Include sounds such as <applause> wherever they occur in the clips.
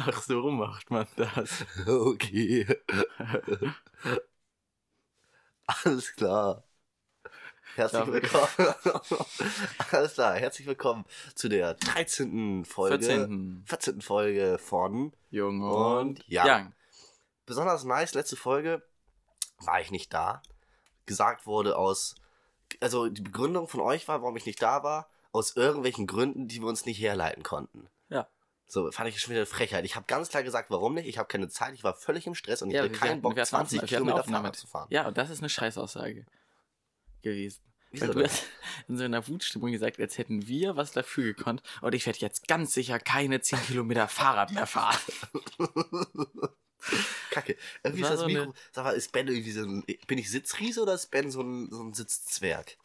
Ach, so macht man das. <laughs> Okay. Alles klar. Herzlich willkommen. <laughs> Alles klar, herzlich willkommen zu der 13. Folge. 14. 14. Folge von Jung Und und Young. Young. besonders nice, letzte Folge war ich nicht da. Gesagt wurde aus, also die Begründung von euch war, warum ich nicht da war, aus irgendwelchen Gründen, die wir uns nicht herleiten konnten. Ja. So, fand ich schon wieder eine Frechheit. Ich habe ganz klar gesagt, warum nicht. Ich habe keine Zeit, ich war völlig im Stress und ich Ja, hatte keinen hatten- Bock, wir hatten 20 Aufnahme- wir hatten Kilometer. Fahrrad zu fahren. Ja, und das ist eine Scheißaussage gewesen. Wieso Weil du hast in so einer Wutstimmung gesagt, als hätten wir was dafür gekonnt und ich werde jetzt ganz sicher keine 10 Kilometer Fahrrad mehr fahren. <laughs> Kacke. Irgendwie ist das so Mikro. Sag mal, ist Ben irgendwie so ein. Bin ich Sitzriese oder ist Ben so ein, so ein Sitzzwerg?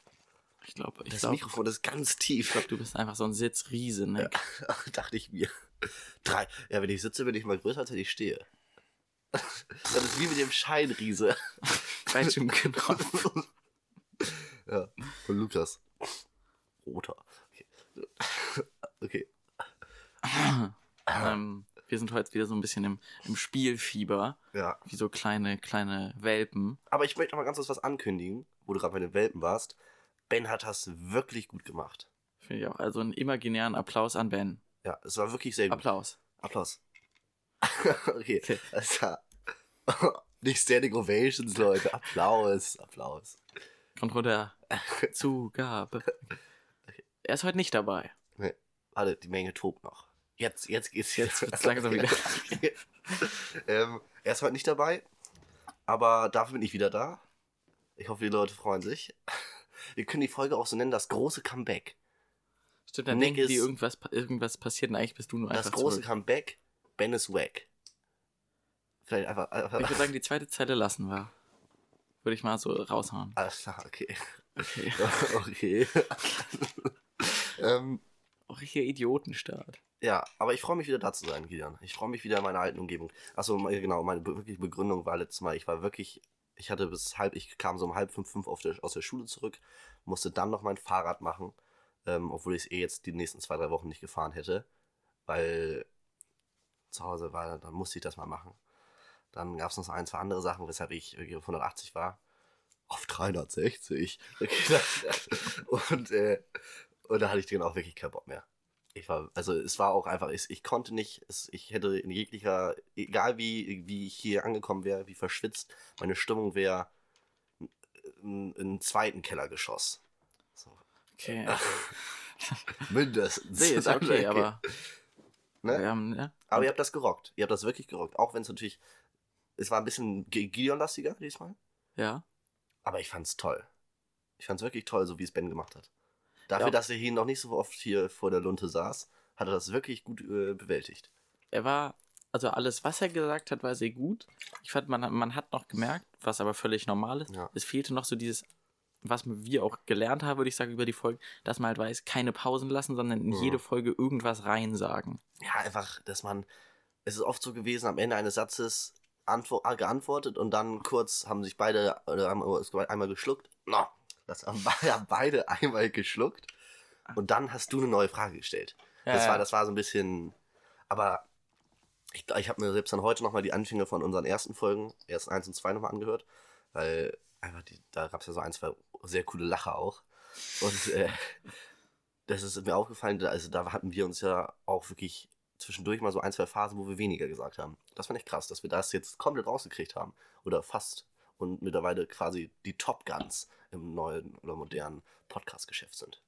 Ich glaube, ich Das glaube, Mikrofon ist ganz tief. glaub, du bist einfach so ein Sitzriese, ne? <laughs> Dachte ich mir. Drei. Ja, wenn ich sitze, bin ich mal größer, als wenn ich stehe. <laughs> Das ist wie mit dem Scheinriese. Gleitschirmknopf. <laughs> Ja, von Lukas. Roter. Okay. okay. ähm, wir sind heute wieder so ein bisschen im, im Spielfieber, Ja. wie so kleine, kleine Welpen. Aber ich möchte noch mal ganz kurz was ankündigen, wo du gerade bei den Welpen warst. Ben hat das wirklich gut gemacht. Finde ich auch. Also einen imaginären Applaus an Ben. Ja, es war wirklich sehr gut. Applaus. Applaus. <laughs> okay, Okay. klar. <laughs> Nicht Standing Ovations, Leute. Applaus, Applaus. Kommt runter. <laughs> Zugabe. Er ist heute nicht dabei. Nee, warte, die Menge tobt noch. Jetzt, jetzt geht's Jetzt wird's langsam wieder. ähm, er ist heute nicht dabei, aber dafür bin ich wieder da. Ich hoffe, die Leute freuen sich. Wir können die Folge auch so nennen, das große Comeback. Stimmt, dann Nick denken die, irgendwas, irgendwas passiert und eigentlich bist du nur einfach Das große zurück. Comeback, Ben ist wack. Vielleicht einfach, Ich einfach würde sagen, die zweite Zeile lassen wir. Würde ich mal so raushauen. alles klar, okay. Okay. <laughs> okay. <laughs> ähm, Auch richtiger Idiotenstart. Ja, aber ich freue mich wieder da zu sein, Gideon. Ich freue mich wieder in meiner alten Umgebung. Achso, genau, meine wirkliche Begründung war letztes Mal, ich war wirklich, ich hatte bis halb, ich kam so um halb fünf, fünf der, aus der Schule zurück, musste dann noch mein Fahrrad machen, ähm, obwohl ich es eh jetzt die nächsten zwei, drei Wochen nicht gefahren hätte, weil zu Hause war, dann musste ich das mal machen. Dann gab es noch ein, zwei andere Sachen, weshalb ich irgendwie auf 180 war. Auf 360. <laughs> und, äh, und da hatte ich dann auch wirklich keinen Bock mehr. Ich war, also es war auch einfach, ich, ich konnte nicht, es, ich hätte in jeglicher, egal wie, wie ich hier angekommen wäre, wie verschwitzt, meine Stimmung wäre in einen zweiten Kellergeschoss. Okay. <laughs> Mindestens. Sehe ist okay, aber. Ne? Wir haben, ja. Aber ihr habt das gerockt. Ihr habt das wirklich gerockt. Auch wenn es natürlich, es war ein bisschen Gi- Gideon-lastiger diesmal. ja. Aber ich fand's toll. Ich fand's wirklich toll, so wie es Ben gemacht hat. Dafür, Ja. dass er hier noch nicht so oft hier vor der Lunte saß, hat er das wirklich gut äh, bewältigt. Er war, also alles, was er gesagt hat, war sehr gut. Ich fand, man, man hat noch gemerkt, was aber völlig normal ist. Ja. Es fehlte noch so dieses, was wir auch gelernt haben, würde ich sagen, über die Folge, dass man halt weiß, keine Pausen lassen, sondern in Mhm. jede Folge irgendwas reinsagen. Ja, einfach, dass man, es ist oft so gewesen, am Ende eines Satzes antwo äh, geantwortet und dann kurz haben sich beide, oder haben es einmal geschluckt. No, das haben <laughs> be- haben beide einmal geschluckt. Und dann hast du eine neue Frage gestellt. Ja, das, war, das war so ein bisschen, aber ich, ich habe mir selbst dann heute nochmal die Anfänge von unseren ersten Folgen, erst eins und zwei nochmal angehört, weil einfach die, da gab es ja so ein, zwei sehr coole Lacher auch. Und äh, das ist mir aufgefallen, also da hatten wir uns ja auch wirklich zwischendurch mal so ein, zwei Phasen, wo wir weniger gesagt haben. Das fand ich krass, dass wir das jetzt komplett rausgekriegt haben. Oder fast. Und mittlerweile quasi die Top Guns im neuen oder modernen Podcast-Geschäft sind.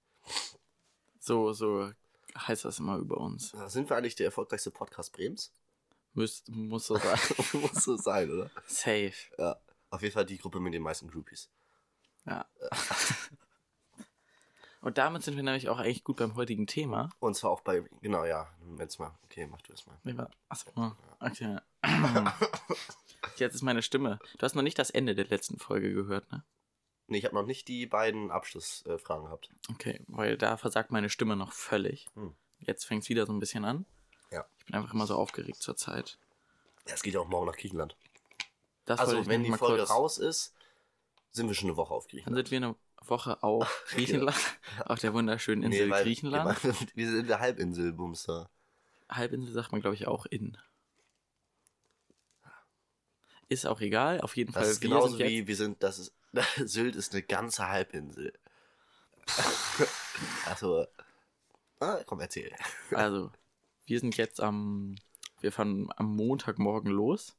So, so heißt das immer über uns. Sind wir eigentlich der erfolgreichste Podcast Brems? Müsst, muss so sein. <laughs> Muss so sein, oder? Safe. Ja. Auf jeden Fall die Gruppe mit den meisten Groupies. Ja. <laughs> Und damit sind wir nämlich auch eigentlich gut beim heutigen Thema. Und zwar auch bei, genau, ja, wenn's mal. Okay, mach du das mal. Achso, okay. <clears throat> Jetzt ist meine Stimme. Du hast noch nicht das Ende der letzten Folge gehört, ne? Nee, ich habe noch nicht die beiden Abschlussfragen gehabt. Okay, weil da versagt meine Stimme noch völlig. Hm. Jetzt fängt es wieder so ein bisschen an. Ja. Ich bin einfach immer so aufgeregt zur Zeit. Ja, es geht ja auch morgen nach Griechenland. Das Also, wenn die Folge kurz. raus ist, sind wir schon eine Woche auf Dann Griechenland. sind wir eine Woche auf <laughs> Griechenland, auf der wunderschönen Insel weil- Griechenland. Wir, wir sind in der Halbinsel, Bumster. Halbinsel sagt man, glaube ich, auch in. Ist auch egal. Auf jeden Das Fall. ist wir genauso sind wie wir sind, <laughs> das ist, Sylt ist eine ganze Halbinsel. <laughs> also, ah, komm, erzähl. Also, wir sind jetzt am. Wir fahren am Montagmorgen los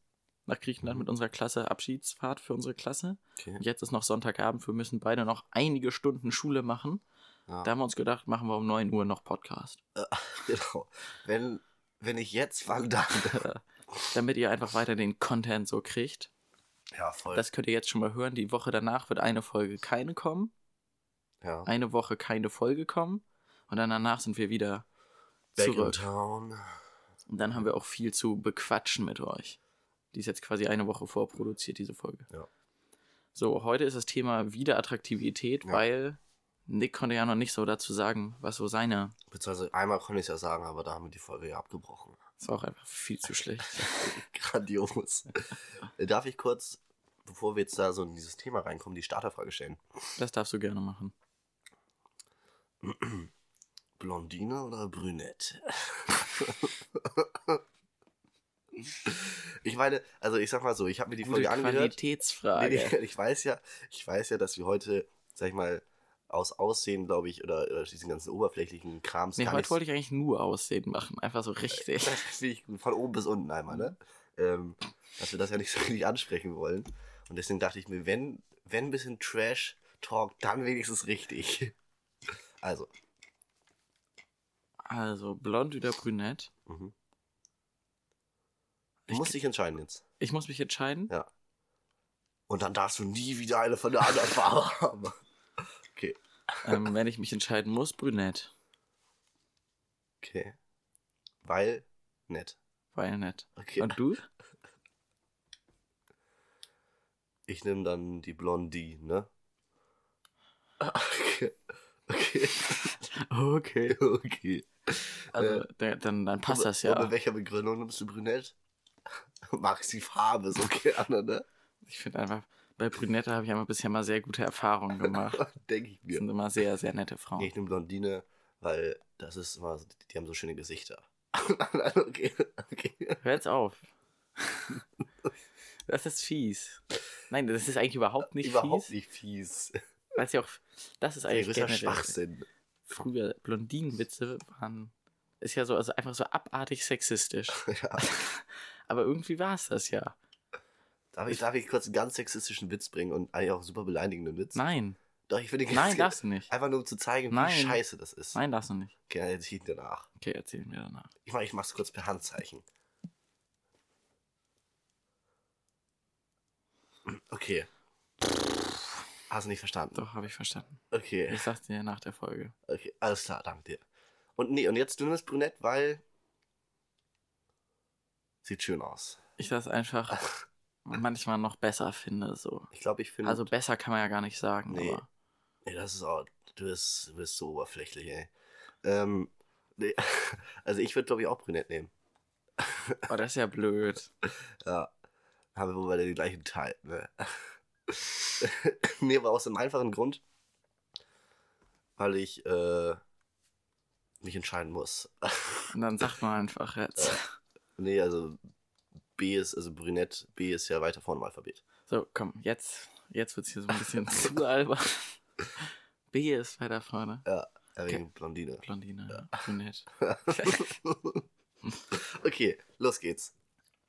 nach Griechenland mit unserer Klasse. Abschiedsfahrt für unsere Klasse. Okay. Jetzt ist noch Sonntagabend. Wir müssen beide noch einige Stunden Schule machen. Ja. Da haben wir uns gedacht, machen wir um 9 Uhr noch Podcast. <laughs> Genau. Wenn, wenn ich jetzt, wann dann? <laughs> Damit ihr einfach weiter den Content so kriegt. Ja, voll. Das könnt ihr jetzt schon mal hören. Die Woche danach wird eine Folge keine kommen. ja. Eine Woche keine Folge kommen. Und dann danach sind wir wieder Back in zurück. town. Und dann haben wir auch viel zu bequatschen mit euch. Die ist jetzt quasi eine Woche vorproduziert, diese Folge. Ja. So, heute ist das Thema wieder Attraktivität, Ja. weil Nick konnte ja noch nicht so dazu sagen, was so seine. Beziehungsweise einmal konnte ich es ja sagen, aber da haben wir die Folge ja abgebrochen. Das war auch einfach viel zu schlecht. <laughs> Grandios. Äh, Darf ich kurz, bevor wir jetzt da so in dieses Thema reinkommen, die Starterfrage stellen? Das darfst du gerne machen. <clears throat> Blondine oder Brünette? <laughs> ich meine, also ich sag mal so, ich habe mir die Gute Folge angehört. Qualitätsfrage. Nee, <laughs> ich weiß ja, ich weiß ja, dass wir heute, sag ich mal, aus Aussehen, glaube ich, oder, oder diesen ganzen oberflächlichen Krams Nee, heute wollte ich eigentlich nur Aussehen machen. Einfach so richtig. <laughs> Von oben bis unten einmal, ne? Ähm, dass wir das ja nicht so <laughs> richtig ansprechen wollen. Und deswegen dachte ich mir, wenn, wenn ein bisschen Trash-Talk, dann wenigstens richtig. Also, Also, blond oder brünett? mhm. Du Ich- musst dich entscheiden jetzt. Ich muss mich entscheiden. Ja. Und dann darfst du nie wieder eine von der anderen <laughs> Farbe haben. Okay. ähm, wenn ich mich entscheiden muss, brünett. Okay. Weil, nett. Weil nett. Okay. Und du? Ich nehme dann die Blondie, ne? Okay. Okay. Okay. Okay. Also, der, dann, dann passt das ja. Und mit welcher Begründung nimmst du Brünett? <laughs> Magst die Farbe so gerne, ne? Ich finde einfach, bei Brünette habe ich immer bisher mal sehr gute Erfahrungen gemacht. <laughs> Denke ich Das mir. sind immer sehr, sehr nette Frauen. Ich nehme Blondine, weil das ist immer, die haben so schöne Gesichter. <laughs> okay, okay. Hör jetzt auf. Das ist fies. Nein, das ist eigentlich überhaupt nicht Überhaupt fies. nicht fies. Weil ja auch, das ist eigentlich generell. Schwachsinn. Früher Blondinenwitze waren, ist ja so, also einfach so abartig sexistisch. Ja. Aber irgendwie war es das ja. Darf ich, darf ich kurz einen ganz sexistischen Witz bringen und eigentlich auch einen super beleidigenden Witz? Nein, Doch, ich finde nein, darfst du nicht. Einfach nur um zu zeigen, wie Nein. scheiße das ist. Nein, darfst du nicht. Okay, dann erzähl ich danach. Okay, erzähl mir danach. Ich mach, ich mach's kurz per Handzeichen. Okay. Hast du nicht verstanden? Doch, habe ich verstanden. Okay. Ich sag's dir nach der Folge. Okay, alles klar, danke dir. Und nee, und jetzt du nimmst Brünett, weil. Sieht schön aus. Ich das einfach <laughs> manchmal noch besser finde, so. Ich glaube, ich finde. Also besser kann man ja gar nicht sagen, Nee. aber Nee, das ist auch. Du bist, du bist so oberflächlich, ey. Ähm. Nee, <laughs> also ich würde, glaube ich, auch Brünett nehmen. oh, das ist ja blöd. <laughs> Ja. Haben wir wohl den gleichen Teil, ne? nee, aber aus dem einfachen Grund, weil ich äh, mich entscheiden muss. Und dann sagt man einfach jetzt. Nee, also B ist, also Brünett, B ist ja weiter vorne im Alphabet. So, komm, jetzt, jetzt wird's hier so ein bisschen <laughs> zu albern. B ist weiter vorne. Ja, wegen Okay. Blondine. Blondine, brünett. <laughs> okay, los geht's.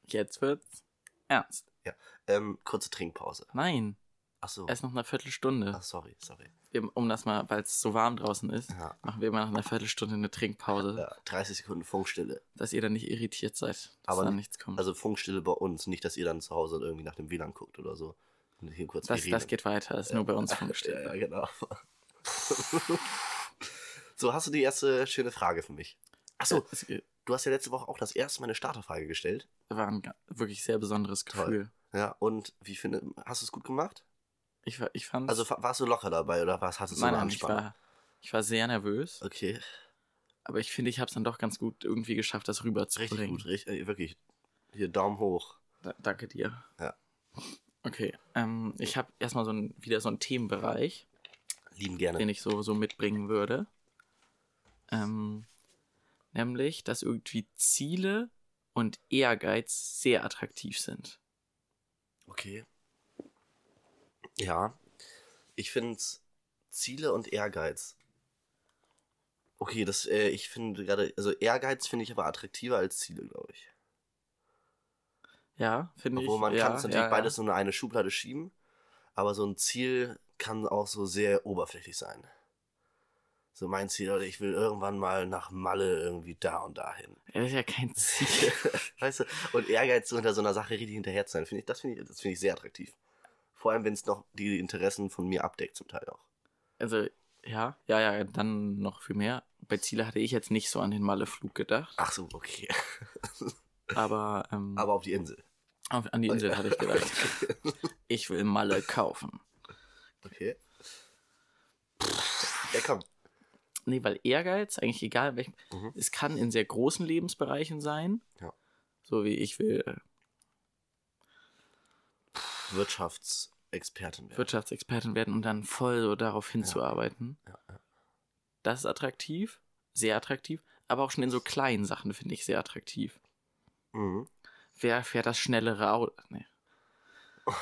Jetzt wird's ernst. Ähm, kurze Trinkpause. Nein, Achso. erst noch eine Viertelstunde. Ach, sorry, sorry. Wir, um das mal, weil es so warm draußen ist, Ja. machen wir immer nach einer Viertelstunde eine Trinkpause, ja 30 Sekunden Funkstille. dass ihr dann nicht irritiert seid, dass Aber da nicht- nichts kommt. Also Funkstille bei uns, nicht, dass ihr dann zu Hause irgendwie nach dem WLAN guckt oder so. Und hier kurz das, das geht weiter, ist nur bei uns <laughs> Funkstille. Ja, ja, genau. <laughs> so, hast du die erste schöne Frage für mich? Achso, Es du hast ja letzte Woche auch das erste Mal eine Starterfrage gestellt. war ein wirklich sehr besonderes Toll. Gefühl. Ja, und wie finde, hast du es gut gemacht? Ich, ich fand Also warst du locker dabei oder was hast du so nein, nein, ich war, ich war sehr nervös, Okay, aber ich finde, ich habe es dann doch ganz gut irgendwie geschafft, das richtig rüberzubringen. gut, richtig, äh, wirklich. Hier Daumen hoch. Da, danke dir. Ja. Okay, ähm, ich habe erstmal so ein, wieder so einen Themenbereich, Lieben gerne. den ich so, so mitbringen würde. Ähm, nämlich, dass irgendwie Ziele und Ehrgeiz sehr attraktiv sind. Okay. Ja. Ich finde Ziele und Ehrgeiz. Okay, das, äh, ich finde gerade, also Ehrgeiz finde ich aber attraktiver als Ziele, glaube ich. Ja, finde ich. Obwohl man ja, kann es natürlich ja, beides nur in eine Schublade schieben, aber so ein Ziel kann auch so sehr oberflächlich sein. So mein Ziel, oder ich will irgendwann mal nach Malle irgendwie da und dahin. Ja, das ist ja kein <laughs> Ziel. weißt du, und Ehrgeiz so hinter so einer Sache richtig hinterher zu sein, finde ich, das finde ich, das finde ich sehr attraktiv. Vor allem, wenn es noch die Interessen von mir abdeckt, zum Teil auch. Also, ja, ja, ja, dann noch viel mehr. Bei Ziele hatte ich jetzt nicht so an den Malle-Flug gedacht, Ach so, okay. <laughs> aber, ähm, Aber auf die Insel. auf, an die Insel hatte ich gedacht. <laughs> Ich will Malle kaufen. Okay. Ja, komm. Nee, weil Ehrgeiz, eigentlich egal in welchem, Mhm. es kann in sehr großen Lebensbereichen sein. Ja. So wie ich will äh, Wirtschaftsexpertin werden. Wirtschaftsexpertin werden und dann voll so darauf hinzuarbeiten. Ja, ja. Das ist attraktiv, sehr attraktiv, aber auch schon in so kleinen Sachen finde ich sehr attraktiv. Mhm. Wer fährt das schnellere Auto? Nee. <laughs>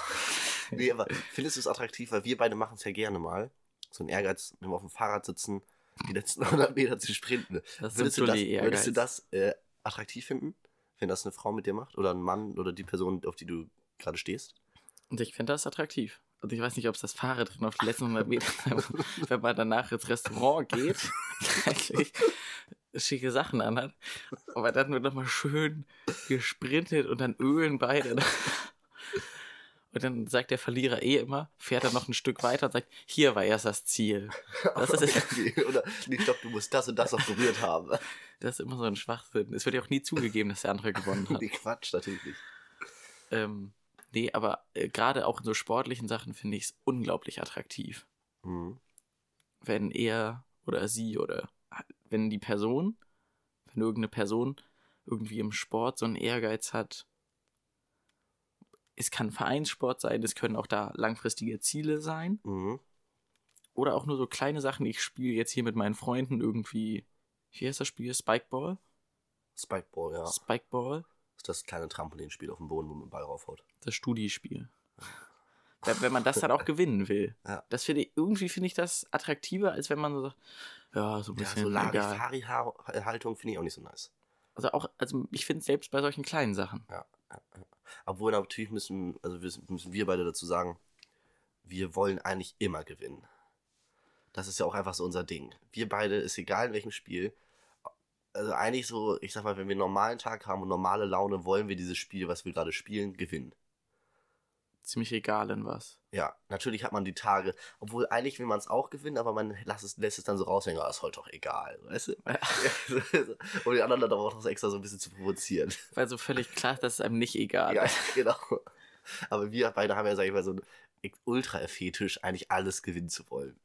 Nee, aber findest du es attraktiv, weil wir beide machen es ja gerne mal. So ein Ehrgeiz, wenn wir auf dem Fahrrad sitzen, die letzten <laughs> 100 Meter zu sprinten. Das Würdest du das, würdest du das äh, attraktiv finden, wenn das eine Frau mit dir macht? Oder ein Mann oder die Person, auf die du gerade stehst? Und ich finde das attraktiv. Und ich weiß nicht, ob es das Fahrrad drin auf die letzten 100 Meter, <laughs> wenn man danach ins Restaurant geht, <laughs> eigentlich schicke Sachen anhat, aber dann wird nochmal schön gesprintet und dann ölen beide. Und dann sagt der Verlierer eh immer, fährt er noch ein Stück weiter und sagt, hier war erst das Ziel. Das ist, <laughs> Okay, Oder, nee, stopp, du musst das und das auch berührt haben. das ist immer so ein Schwachsinn. Es wird ja auch nie zugegeben, dass der andere gewonnen hat. Nee, Quatsch, natürlich nicht. Ähm, nee, aber äh, gerade auch in so sportlichen Sachen finde ich es unglaublich attraktiv. Mhm. wenn er oder sie oder wenn die Person, wenn irgendeine Person irgendwie im Sport so einen Ehrgeiz hat, es kann Vereinssport sein, es können auch da langfristige Ziele sein Mhm. oder auch nur so kleine Sachen. Ich spiele jetzt hier mit meinen Freunden irgendwie, wie heißt das Spiel? Spikeball? Spikeball, ja. Spikeball? Das ist das kleine Trampolinspiel auf dem Boden, wo man den Ball raufhaut. Das Studiespiel. Wenn wenn man das dann auch <laughs> gewinnen will. Ja. Das finde ich, irgendwie finde ich das attraktiver, als wenn man so sagt, ja, so ein Ja, bisschen so egal. Larifari-Haltung finde ich auch nicht so nice. Also auch, also ich finde es selbst bei solchen kleinen Sachen. Ja, ja, ja. Obwohl natürlich müssen, also wir- müssen wir beide dazu sagen, wir wollen eigentlich immer gewinnen. Das ist ja auch einfach so unser Ding. Wir beide, ist egal in welchem Spiel, also eigentlich so, ich sag mal, wenn wir einen normalen Tag haben und normale Laune, wollen wir dieses Spiel, was wir gerade spielen, gewinnen. Ziemlich egal in was. Ja, natürlich hat man die Tage, obwohl eigentlich will man es auch gewinnen, aber man lässt es, lässt es dann so raushängen, ah, ist heute doch egal, weißt du? um <laughs> die anderen dann auch noch extra so ein bisschen zu provozieren. Weil so völlig klar ist, dass es einem nicht egal Ja, ist. <laughs> genau. Aber wir beide haben ja, sag ich mal, so einen Ultra-Fetisch, eigentlich alles gewinnen zu wollen.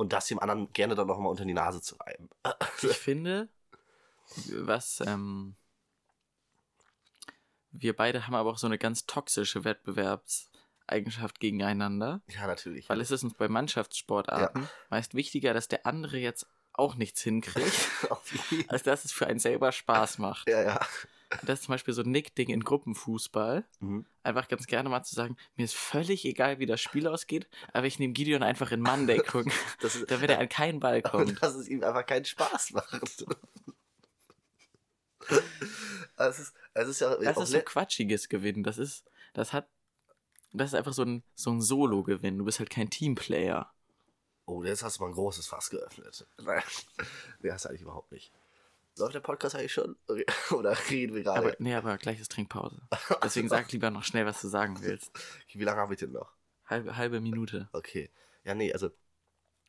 Und das dem anderen gerne dann nochmal unter die Nase zu reiben. <laughs> Ich finde, was, ähm, wir beide haben aber auch so eine ganz toxische Wettbewerbseigenschaft gegeneinander. Ja, natürlich. Weil es ist uns bei Mannschaftssportarten meist wichtiger, dass der andere jetzt auch nichts hinkriegt, <laughs> als dass es für einen selber Spaß macht. ja, ja. Das ist zum Beispiel so ein Nick-Ding in Gruppenfußball. Mhm. Einfach ganz gerne mal zu sagen, mir ist völlig egal, wie das Spiel ausgeht, aber ich nehme Gideon einfach in Manndeckung, <laughs> Das ist, damit er an keinen Ball <laughs> kommt. dass es ihm einfach keinen Spaß macht. <laughs> es, ist, es ist ja Das ist so quatschiges Gewinnen. Das ist, das hat, das ist einfach so ein, so ein Solo-Gewinn. Du bist halt kein Teamplayer. Oh, jetzt hast du mal ein großes Fass geöffnet. Nein, nee, hast du eigentlich überhaupt nicht. Läuft der Podcast eigentlich schon? <laughs> Oder reden wir Aber, gerade? nee, aber gleich ist Trinkpause. Deswegen sag lieber noch schnell, was du sagen <laughs> willst. Wie lange habe ich denn noch? Halbe, halbe Minute. Okay. Ja, nee, also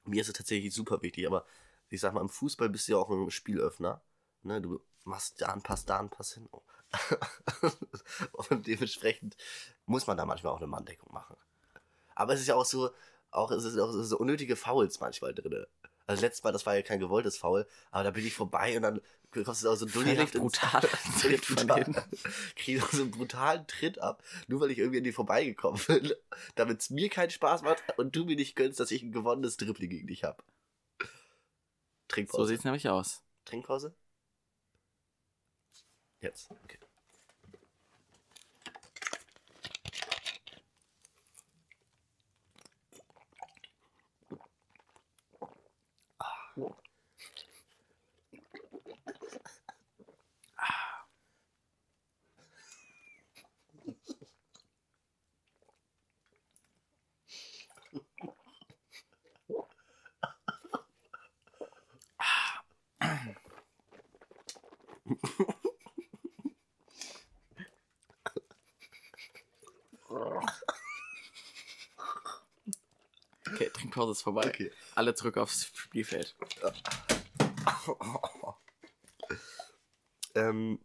mir ist es tatsächlich super wichtig, aber ich sag mal, im Fußball bist du ja auch ein Spielöffner. Ne, du machst da einen Pass, da einen Pass hin. Oh. <laughs> Und dementsprechend muss man da manchmal auch eine Manndeckung machen. Aber es ist ja auch so, auch es ist auch so unnötige Fouls manchmal drin. Also letztes Mal, das war ja kein gewolltes Foul, aber da bin ich vorbei und dann kommst du auch so Völlig dullihaft brutal. <laughs> Tritt von hinten. <laughs> Krieg so einen brutalen Tritt ab, nur weil ich irgendwie an dir vorbeigekommen bin, <laughs> damit es mir keinen Spaß macht und du mir nicht gönnst, dass ich ein gewonnenes Dribbling gegen dich habe. So Trinkpause. sieht's nämlich aus. Trinkpause? Jetzt. Okay. Okay, Trinkpause ist vorbei. Okay. Alle zurück aufs Spielfeld. <laughs> ähm,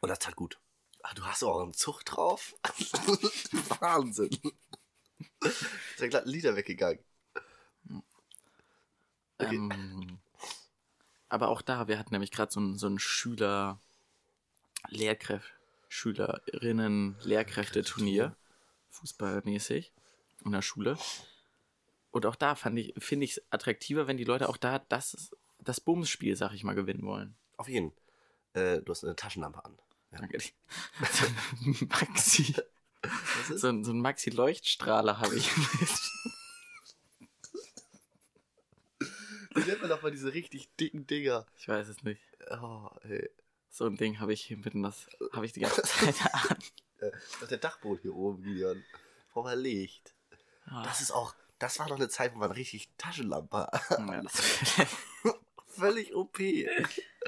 und das tat gut. Ach, du hast auch einen Zug drauf? <laughs> Wahnsinn. Ist ja glatt ein Liter weggegangen. Okay. Ähm, aber auch da, wir hatten nämlich gerade so ein, so ein Schüler, Lehrkräfte, Schülerinnen, Lehrkräfte-Turnier, fußballmäßig, in der Schule. Und auch da fand ich, finde ich es attraktiver, wenn die Leute auch da das, das Bumsspiel, sag ich mal, gewinnen wollen. Auf jeden. Äh, du hast eine Taschenlampe an. Ja. Danke dir. <laughs> So ein Maxi, so so ein Maxi-Leuchtstrahler habe ich. Wie nennt man doch mal diese richtig dicken Dinger? ich weiß es nicht. Oh, ey. So ein Ding habe ich hier mitten, das habe ich die ganze Zeit an. <laughs> Äh, Das ist der Dachboden hier oben, Gideon. Brauchen wir Licht. Ah, Das ist auch, das war doch eine Zeit, wo man richtig Taschenlampe ja, <laughs> Völlig OP.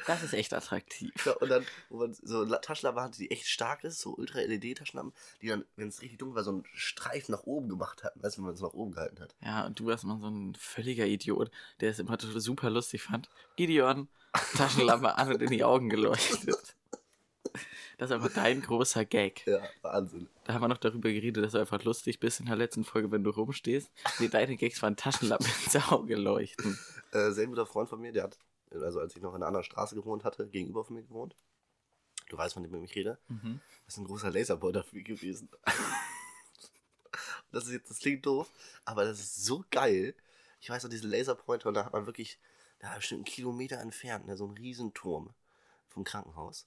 das ist echt attraktiv. Ja, und dann, wo man so La- Taschenlampe hatte, die echt stark ist, so Ultra-LED-Taschenlampen, die dann, wenn es richtig dunkel war, so einen Streifen nach oben gemacht hatten, weißt du, wenn man es nach oben gehalten hat. Ja, und du warst mal so ein völliger Idiot, der es immer super lustig fand. Gideon, Taschenlampe an und in die Augen geleuchtet. Das ist einfach dein großer Gag. Ja, Wahnsinn. Da haben wir noch darüber geredet, dass du einfach lustig bist in der letzten Folge, wenn du rumstehst. Nee, deine Gags waren Taschenlampe ins Auge leuchten. Äh, sehr guter Freund von mir, der hat, also als ich noch in einer anderen Straße gewohnt hatte, gegenüber von mir gewohnt. Du weißt, von dem ich rede. Mhm. Das ist ein großer Laserpointer für mich gewesen. das ist jetzt, das klingt doof, aber das ist so geil. Ich weiß noch, diese Laserpointer, und da hat man wirklich, da bestimmt einen Kilometer entfernt, ne, so ein Riesenturm vom Krankenhaus.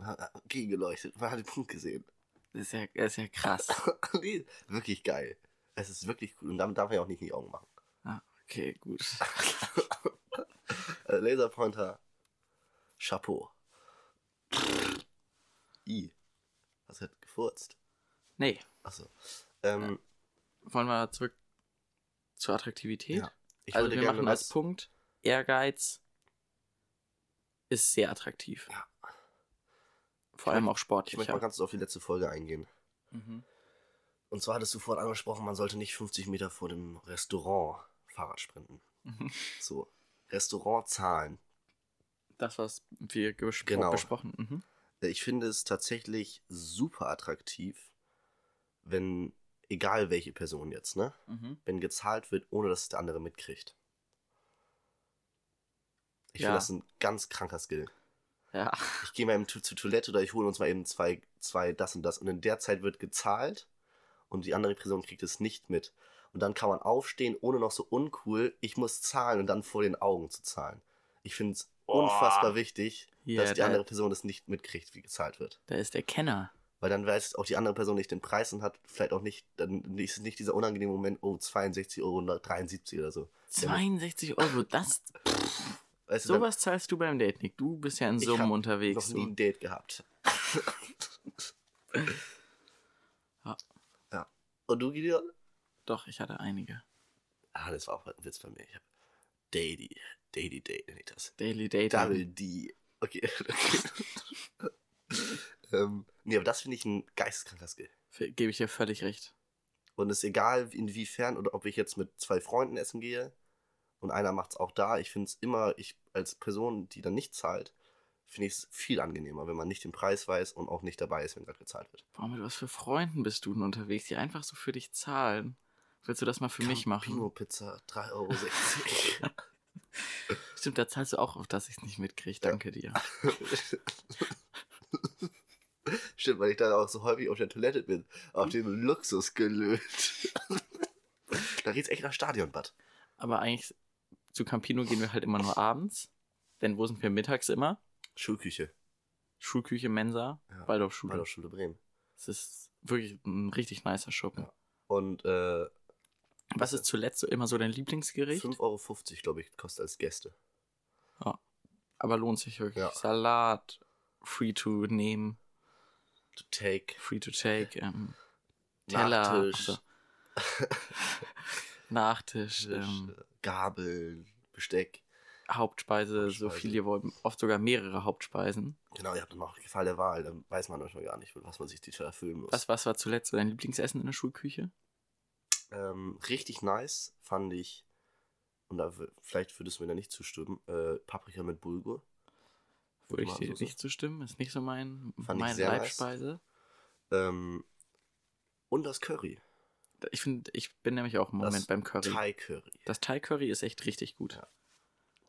Und gegengeleuchtet. Man hat den Punkt gesehen. Das ist ja, das ist ja krass. <laughs> nee, wirklich geil. Es ist wirklich cool. Und damit darf man ja auch nicht in die Augen machen. Ah, okay, gut. Äh, <laughs> Laserpointer. Chapeau. I. Was hat gefurzt? Nee, Achso. Ähm, wollen wir zurück zur Attraktivität? ja. Ich also wollte wir machen als Punkt, Ehrgeiz ist sehr attraktiv. Ja. Vor Ich allem auch Ich sportlicher. möchte mal ganz auf die letzte Folge eingehen. Mhm. Und zwar hattest du vorhin angesprochen, man sollte nicht 50 Meter vor dem Restaurant Fahrrad sprinten. Mhm. So. Restaurantzahlen. Das, was wir gespro Genau. besprochen mhm. Ich finde es tatsächlich super attraktiv, wenn, egal welche Person jetzt, ne? Mhm. Wenn gezahlt wird, ohne dass es der andere mitkriegt. Ich Ja. finde das ein ganz kranker Skill. Ja, Ich gehe mal eben zu, zur Toilette oder ich hole uns mal eben zwei, zwei das und das und in der Zeit wird gezahlt und die andere Person kriegt es nicht mit. Und dann kann man aufstehen, ohne noch so uncool, ich muss zahlen und dann vor den Augen zu zahlen. Ich finde es unfassbar wichtig, Ja, dass die andere Person das nicht mitkriegt, wie gezahlt wird. da ist der Kenner. Weil dann weiß auch die andere Person nicht den Preis und hat vielleicht auch nicht, dann ist es nicht dieser unangenehme Moment, oh, 62 Euro oder 73 oder so. 62 Euro, das. Weißt du, Sowas zahlst du beim Date, Nick. Du bist ja in Ich Summen unterwegs. noch nie ein Date gehabt. <laughs> Ja. ja. Und du, Gideon? Doch, ich hatte einige. Ah, das war auch ein Witz bei mir. Ich hab Daily, Daily Date nenne ich das. Daily Date. Double D. Okay. <laughs> okay. ähm, nee, aber das finde ich ein geisteskranker Skill. Gebe ich dir völlig recht. Und es ist egal, inwiefern oder ob ich jetzt mit zwei Freunden essen gehe und einer macht es auch da. Ich finde es immer, ich als Person, die dann nicht zahlt, finde ich es viel angenehmer, wenn man nicht den Preis weiß und auch nicht dabei ist, wenn gerade gezahlt wird. Boah, mit was für Freunden bist du denn unterwegs, die einfach so für dich zahlen? Willst du das mal für mich machen? Campino Pizza, 3,60 Euro. <laughs> Stimmt, da zahlst du auch auf, dass ich es nicht mitkriege. Danke dir. <laughs> Stimmt, weil ich dann auch so häufig auf der Toilette bin, auf dem Luxus gelöst. <laughs> da riecht's echt nach Stadionbad. Aber eigentlich zu Campino gehen wir halt immer nur abends. Denn wo sind wir mittags immer? Schulküche. Schulküche, Mensa, Ja, Waldorfschule. Waldorfschule Bremen. Das ist wirklich ein richtig nicer Schuppen. Ja. Und äh, Was ist zuletzt so immer so dein Lieblingsgericht? 5,50 Euro, glaube ich, kostet als Gäste. Aber lohnt sich wirklich. Ja. Salat, free to nehmen, To take. free to take, ähm, Teller, Nachtisch. also, <laughs> Nachtisch, Tisch, ähm, äh, Gabeln, Besteck. Hauptspeise, so Hauptspeise. viel ihr wollt, oft sogar mehrere Hauptspeisen. Genau, ihr habt dann auch die Fall der Wahl. Dann weiß man manchmal gar nicht, was man sich die erfüllen muss. Was, was war zuletzt so dein Lieblingsessen in der Schulküche? Ähm, richtig nice fand ich, und da vielleicht würdest du mir da nicht zustimmen, äh, Paprika mit Bulgur. Würde ich dir nicht zustimmen, ist nicht so mein, Fand meine sehr nice. Leibspeise. Ähm, und das Curry. Ich finde, ich bin nämlich auch im Das Moment beim Curry. Thai Curry. Das Thai Curry ist echt richtig gut. Ja.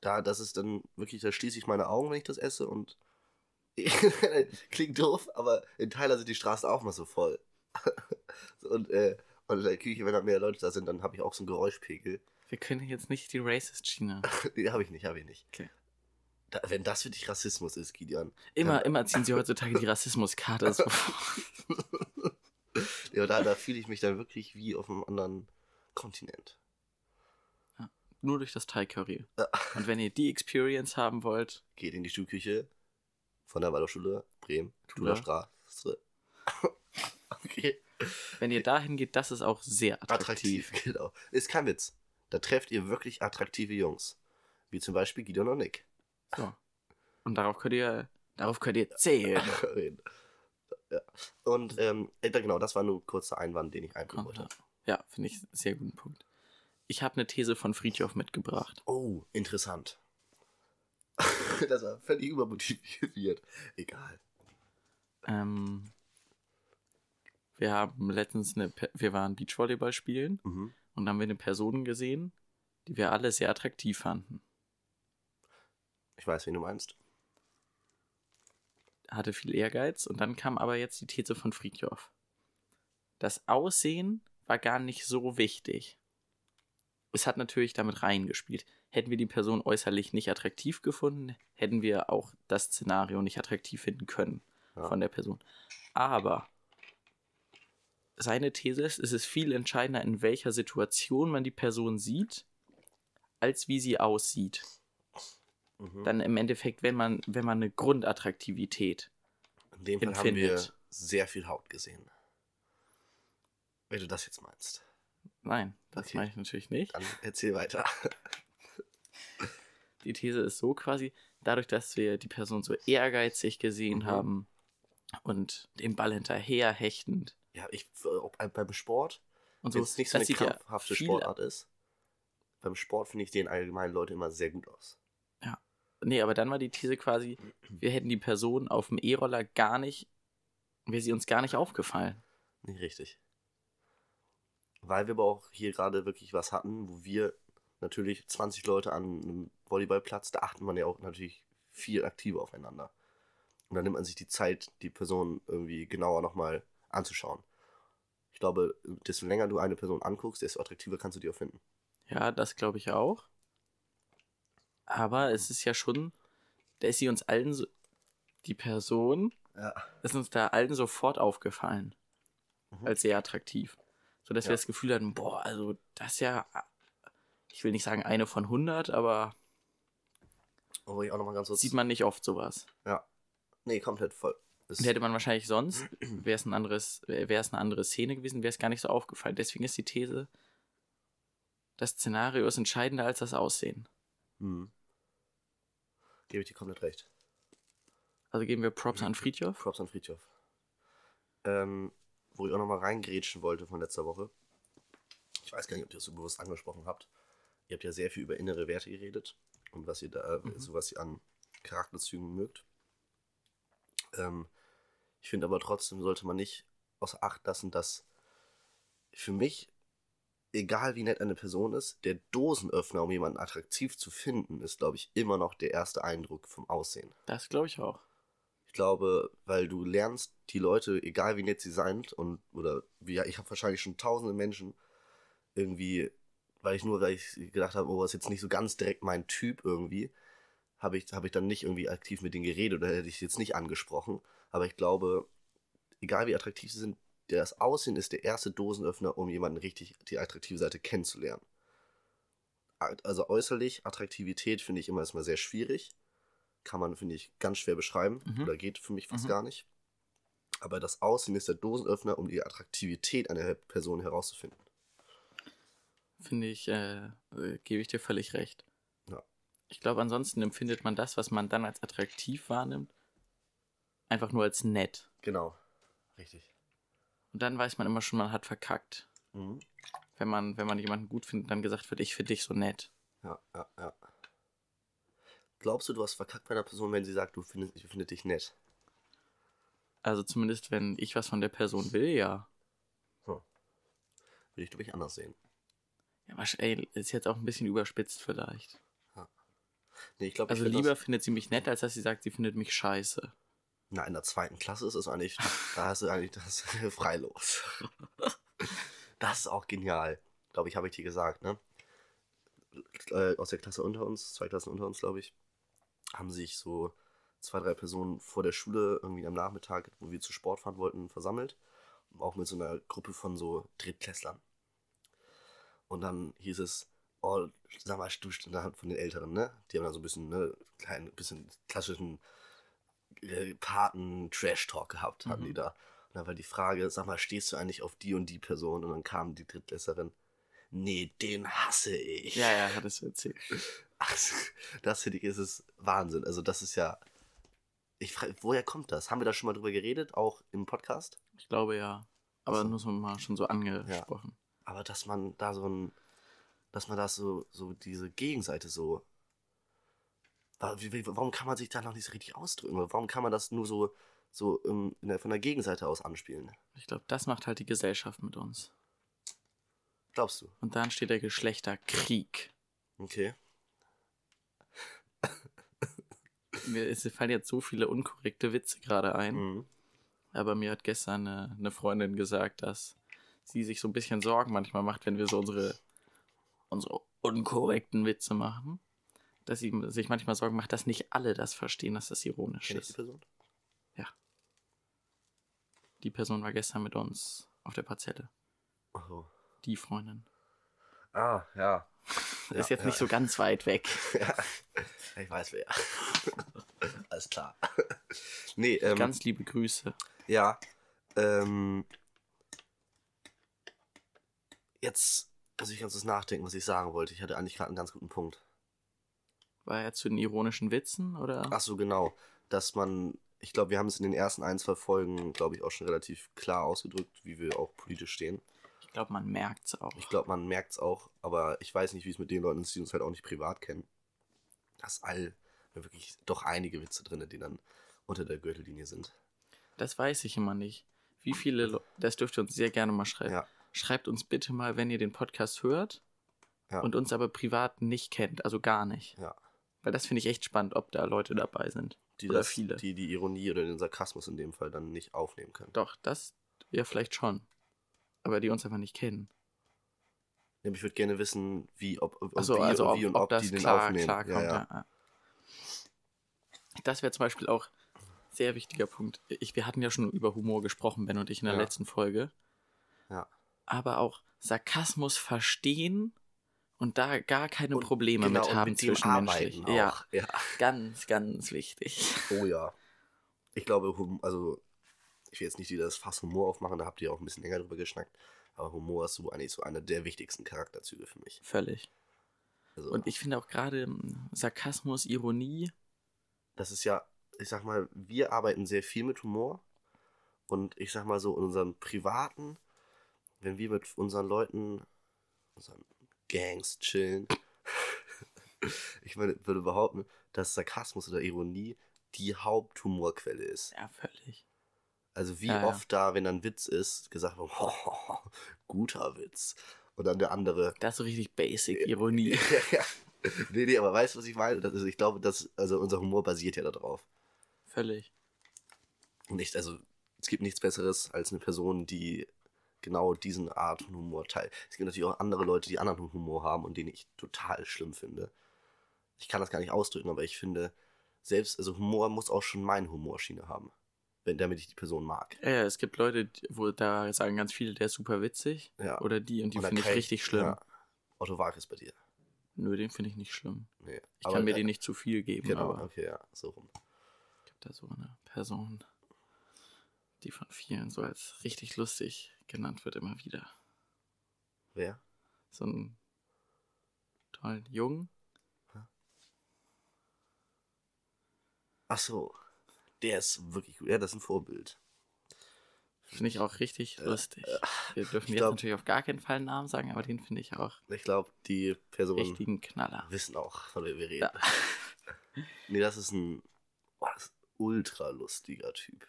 Da, das ist dann wirklich, da schließe ich meine Augen, wenn ich das esse und <laughs> klingt doof, aber in Thailand sind die Straßen auch mal so voll. <laughs> und, äh, und in der Küche, wenn da mehr Leute da sind, dann habe ich auch so einen Geräuschpegel. Wir können jetzt nicht die Racist-Schiene. <laughs> nee, habe ich nicht, habe ich nicht. Okay. Da, wenn das für dich Rassismus ist, Gideon. Immer, Ja. immer ziehen sie heutzutage die Rassismuskarte. <laughs> Ja, da, da fühle ich mich dann wirklich wie auf einem anderen Kontinent. Nur durch das Thai Curry. Ja. Und wenn ihr die Experience haben wollt, Geht in die Schulküche von der Waldorfschule Bremen, Tula. Tula Straße. <laughs> okay. wenn ihr dahin geht, das ist auch sehr attraktiv. Attraktiv, genau. Ist kein Witz. Da trefft ihr wirklich attraktive Jungs. Wie zum Beispiel Gideon und Nick. So. Und darauf könnt ihr, darauf könnt ihr zählen. <laughs> <laughs> Und ähm, äh, genau, das war nur ein kurzer Einwand, den ich einbringen wollte. Ja, finde ich einen sehr guten Punkt. Ich habe eine These von Friedhoff mitgebracht. Oh, interessant. <laughs> das war völlig übermotiviert. Egal. Ähm, wir haben letztens eine, Pe- wir waren Beachvolleyball spielen Mhm. und haben wir eine Person gesehen, die wir alle sehr attraktiv fanden. Ich weiß, wen du meinst. Hatte viel Ehrgeiz und dann kam aber jetzt die These von Friedhoff. Das Aussehen war gar nicht so wichtig. Es hat natürlich damit reingespielt. Hätten wir die Person äußerlich nicht attraktiv gefunden, hätten wir auch das Szenario nicht attraktiv finden können Ja. von der Person. Aber seine These ist, es ist viel entscheidender, in welcher Situation man die Person sieht, als wie sie aussieht. Mhm. Dann im Endeffekt, wenn man, wenn man eine Grundattraktivität In dem Fall haben wir empfindet. sehr viel Haut gesehen. Wenn du das jetzt meinst. Nein, das Okay. meine ich natürlich nicht. Dann erzähl weiter. <laughs> Die These ist so quasi, dadurch, dass wir die Person so ehrgeizig gesehen Mhm. haben und den Ball hinterher hechtend Ja, ich, ob ein- beim Sport, und wenn so, es nicht so eine sieht ja Sportart ist, beim Sport finde ich den allgemeinen Leute immer sehr gut aus. Nee, aber dann war die These quasi, wir hätten die Person auf dem E-Roller gar nicht, wäre sie uns gar nicht aufgefallen. Nicht richtig. Weil wir aber auch hier gerade wirklich was hatten, wo wir natürlich 20 Leute an einem Volleyballplatz, da achtet man ja auch natürlich viel aktiver aufeinander. Und dann nimmt man sich die Zeit, die Person irgendwie genauer nochmal anzuschauen. Ich glaube, desto länger du eine Person anguckst, desto attraktiver kannst du die auch finden. Ja, das glaube ich auch. Aber es ist ja schon, da ist sie uns allen so, die Person Ja. ist uns da allen sofort aufgefallen. Mhm. Als sehr attraktiv. So dass wir Ja. das Gefühl hatten, boah, also das ist ja, ich will nicht sagen eine von 100, aber Obwohl ich auch nochmal ganz kurz. sieht man nicht oft sowas. Ja. Nee, komplett voll. Und hätte man wahrscheinlich sonst, wäre es ein anderes, wäre es eine andere Szene gewesen, wäre es gar nicht so aufgefallen. Deswegen ist die These, das Szenario ist entscheidender als das Aussehen. Hm. Gebe ich dir komplett recht. Also geben wir Props an Friedhoff. Props an Friedhof. Ähm, wo ich auch nochmal reingrätschen wollte von letzter Woche. Ich weiß gar nicht, ob ihr das so bewusst angesprochen habt. Ihr habt ja sehr viel über innere Werte geredet und was ihr da, Mhm. so was ihr an Charakterzügen mögt. Ähm, ich finde aber trotzdem sollte man nicht außer Acht lassen, dass für mich, egal wie nett eine Person ist, der Dosenöffner, um jemanden attraktiv zu finden, ist, glaube ich, immer noch der erste Eindruck vom Aussehen. Das glaube ich auch. Ich glaube, weil du lernst die Leute, egal wie nett sie sind, und oder wie ja, ich habe wahrscheinlich schon tausende Menschen irgendwie, weil ich nur, weil ich gedacht habe, oh, das ist jetzt nicht so ganz direkt mein Typ irgendwie, habe ich, habe ich dann nicht irgendwie aktiv mit denen geredet oder hätte ich jetzt nicht angesprochen. Aber ich glaube, egal wie attraktiv sie sind, das Aussehen ist der erste Dosenöffner, um jemanden richtig die attraktive Seite kennenzulernen. Also äußerlich, Attraktivität finde ich immer erstmal sehr schwierig. Kann man, finde ich, ganz schwer beschreiben. Mhm. Oder geht für mich fast Mhm. gar nicht. Aber das Aussehen ist der Dosenöffner, um die Attraktivität einer Person herauszufinden. Finde ich, äh, äh, gebe ich dir völlig recht. Ja. Ich glaube, ansonsten empfindet man das, was man dann als attraktiv wahrnimmt, einfach nur als nett. Genau. Richtig. Und dann weiß man immer schon, man hat verkackt. Mhm. Wenn man, wenn man jemanden gut findet, dann gesagt wird, ich finde dich so nett. Ja, ja, ja. Glaubst du, du hast verkackt bei einer Person, wenn sie sagt, du findest, ich finde dich nett? Also zumindest, wenn ich was von der Person will, ja. Würde ich, glaube ich, anders sehen. Ja, wahrscheinlich ist jetzt auch ein bisschen überspitzt vielleicht. Nee, ich glaube, Also ich find lieber Das, findet sie mich nett, als dass sie sagt, sie findet mich scheiße. Na, in der zweiten Klasse ist es eigentlich, <laughs> da hast du eigentlich das <laughs> freilos. Das ist auch genial. Glaube ich, habe ich dir gesagt, ne? Äh, aus der Klasse unter uns, zwei Klassen unter uns, glaube ich, haben sich so zwei, drei Personen vor der Schule irgendwie am Nachmittag, wo wir zu Sport fahren wollten, versammelt. Auch mit so einer Gruppe von so Drittklässlern. Und dann hieß es, oh, sag mal, du von den Älteren, ne? Die haben dann so ein bisschen, ne, kleinen, bisschen klassischen äh, Paten-Trash-Talk gehabt, hatten Mhm. die da. Und dann war die Frage, sag mal, stehst du eigentlich auf die und die Person? Und dann kam die Drittklässlerin, nee, den hasse ich. Ja, ja, hattest du erzählt. <laughs> Also, das finde ich, ist es Wahnsinn. Also, das ist ja. Ich frage, woher kommt das? Haben wir da schon mal drüber geredet, auch im Podcast? Ich glaube ja. Aber Ach so. nur so mal schon so angesprochen. Aber dass man da so ein. Dass man das so, so diese Gegenseite so. Warum kann man sich da noch nicht so richtig ausdrücken? Warum kann man das nur so, so ähm, in der, von der Gegenseite aus anspielen? Ich glaube, das macht halt die Gesellschaft mit uns. Glaubst du? Und dann steht der Geschlechterkrieg. Okay. <laughs> Mir fallen jetzt so viele unkorrekte Witze gerade ein. Mhm. Aber mir hat gestern eine, eine Freundin gesagt, dass sie sich so ein bisschen Sorgen manchmal macht, wenn wir so unsere, unsere unkorrekten Witze machen. Dass sie sich manchmal Sorgen macht, dass nicht alle das verstehen, dass das ironisch Kenn ich die ist. Person? Die Person war gestern mit uns auf der Parzelle. Ach so. Die Freundin. Ah, ja. <laughs> ist Ja, jetzt ja. nicht so ganz weit weg. <laughs> ja. Ich weiß wer. <laughs> Alles klar. nee, ähm, Ganz liebe Grüße. Ja. Ähm, jetzt muss ich ganz kurz nachdenken, was ich sagen wollte. Ich hatte eigentlich gerade einen ganz guten Punkt. War er zu den ironischen Witzen oder? Ach so, genau. Dass man, ich glaube, wir haben es in den ersten ein, zwei Folgen, glaube ich, auch schon relativ klar ausgedrückt, wie wir auch politisch stehen. Ich glaube, man merkt es auch. Ich glaube, man merkt es auch, aber ich weiß nicht, wie es mit den Leuten ist, die uns halt auch nicht privat kennen. Dass all wirklich doch einige Witze drin, die dann unter der Gürtellinie sind. Das weiß ich immer nicht. Wie viele, Le das dürft ihr uns sehr gerne mal schreiben. Ja. Schreibt uns bitte mal, wenn ihr den Podcast hört Ja. und uns aber privat nicht kennt, also gar nicht. Ja. Weil das finde ich echt spannend, ob da Leute dabei sind. Die, Oder das, viele. die die Ironie oder den Sarkasmus in dem Fall dann nicht aufnehmen können. Doch, das ja vielleicht schon. Aber die uns einfach nicht kennen. Ja, Ich würde gerne wissen, wie, ob, ob, Also, wie, also ob, wie und ob, ob, das die den klar, aufnehmen. klar kommt. ja, ja. ja. Das wäre zum Beispiel auch sehr wichtiger Punkt. Ich, wir hatten ja schon über Humor gesprochen, Ben und ich in der Ja. letzten Folge. Ja. Aber auch Sarkasmus verstehen und da gar keine Und Probleme genau, mit haben mit dem zwischenmenschlich. Ja, ja. ganz, ganz wichtig. Oh ja. Ich glaube, also, ich will jetzt nicht wieder das Fass Humor aufmachen, da habt ihr auch ein bisschen länger drüber geschnackt. Aber Humor ist so eigentlich so einer der wichtigsten Charakterzüge für mich. Völlig. Also, Und ich finde auch gerade ähm, Sarkasmus, Ironie, das ist ja, ich sag mal, wir arbeiten sehr viel mit Humor. Und ich sag mal so, in unserem privaten, wenn wir mit unseren Leuten, unseren Gangs chillen, <laughs> ich meine, würde behaupten, dass Sarkasmus oder Ironie die Haupthumorquelle ist. ja, völlig. Also wie Ja, ja. oft da, wenn ein Witz ist, gesagt wird, <laughs> guter Witz. Und dann der andere, Das ist so richtig basic Ironie. <laughs> ja. Nee, nee, aber weißt du, was ich meine? Das ist, ich glaube, dass, also unser Humor basiert ja darauf. Völlig. Nicht, also es gibt nichts Besseres als eine Person, die genau diesen Art von Humor teilt. Es gibt natürlich auch andere Leute, die anderen Humor haben und den ich total schlimm finde. Ich kann das gar nicht ausdrücken, aber ich finde, selbst, also Humor muss auch schon meine Humorschiene haben. Wenn, damit ich die Person mag. Ja, es gibt Leute, wo da sagen ganz viele, der ist super witzig. Ja. Oder die und die finde ich richtig schlimm. Ja. Otto Wag ist bei dir. Nö, den finde ich nicht schlimm. Nee. Ich kann mir den nicht zu viel geben, Genau, aber okay, ja, so rum. es gibt da so eine Person, die von vielen so als richtig lustig genannt wird immer wieder. Wer? So einen tollen Jungen. Ach so. Der ist wirklich gut. Ja, das ist ein Vorbild. Finde ich auch richtig lustig. Wir dürfen jetzt glaub- natürlich auf gar keinen Fall einen Namen sagen, aber den finde ich auch Ich glaube, die Personen wissen auch, von wem wir reden. nee, das ist ein, boah, das ist ein ultra lustiger Typ.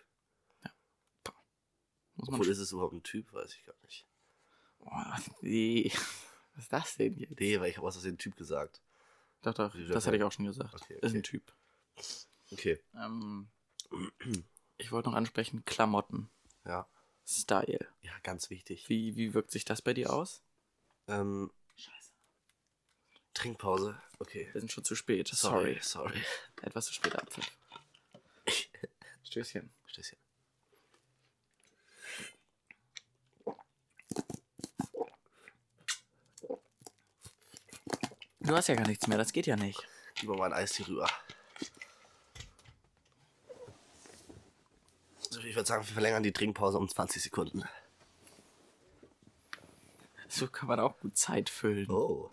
Muss Obwohl, ist es überhaupt ein Typ, weiß ich gar nicht. Boah, nee. <laughs> Was ist das denn jetzt? Nee, weil ich habe aus Versehen Typ gesagt. Doch, doch, das das hatte ich auch schon gesagt. Okay, Ist ein okay. Typ. Okay. Ähm, ich wollte noch ansprechen, Klamotten, Ja. Style. Ja, ganz wichtig. Wie, wie wirkt sich das bei dir aus? Ähm, Scheiße. Trinkpause. Okay. Wir sind schon zu spät. Sorry. Sorry. Sorry. Etwas zu spät Abpfiff. <laughs> Stößchen. Stößchen. Du hast ja gar nichts mehr, das geht ja nicht. Lieber mal ein Eis hier rüber. So, ich würde sagen, wir verlängern die Trinkpause um 20 Sekunden. So kann man auch gut Zeit füllen. Oh.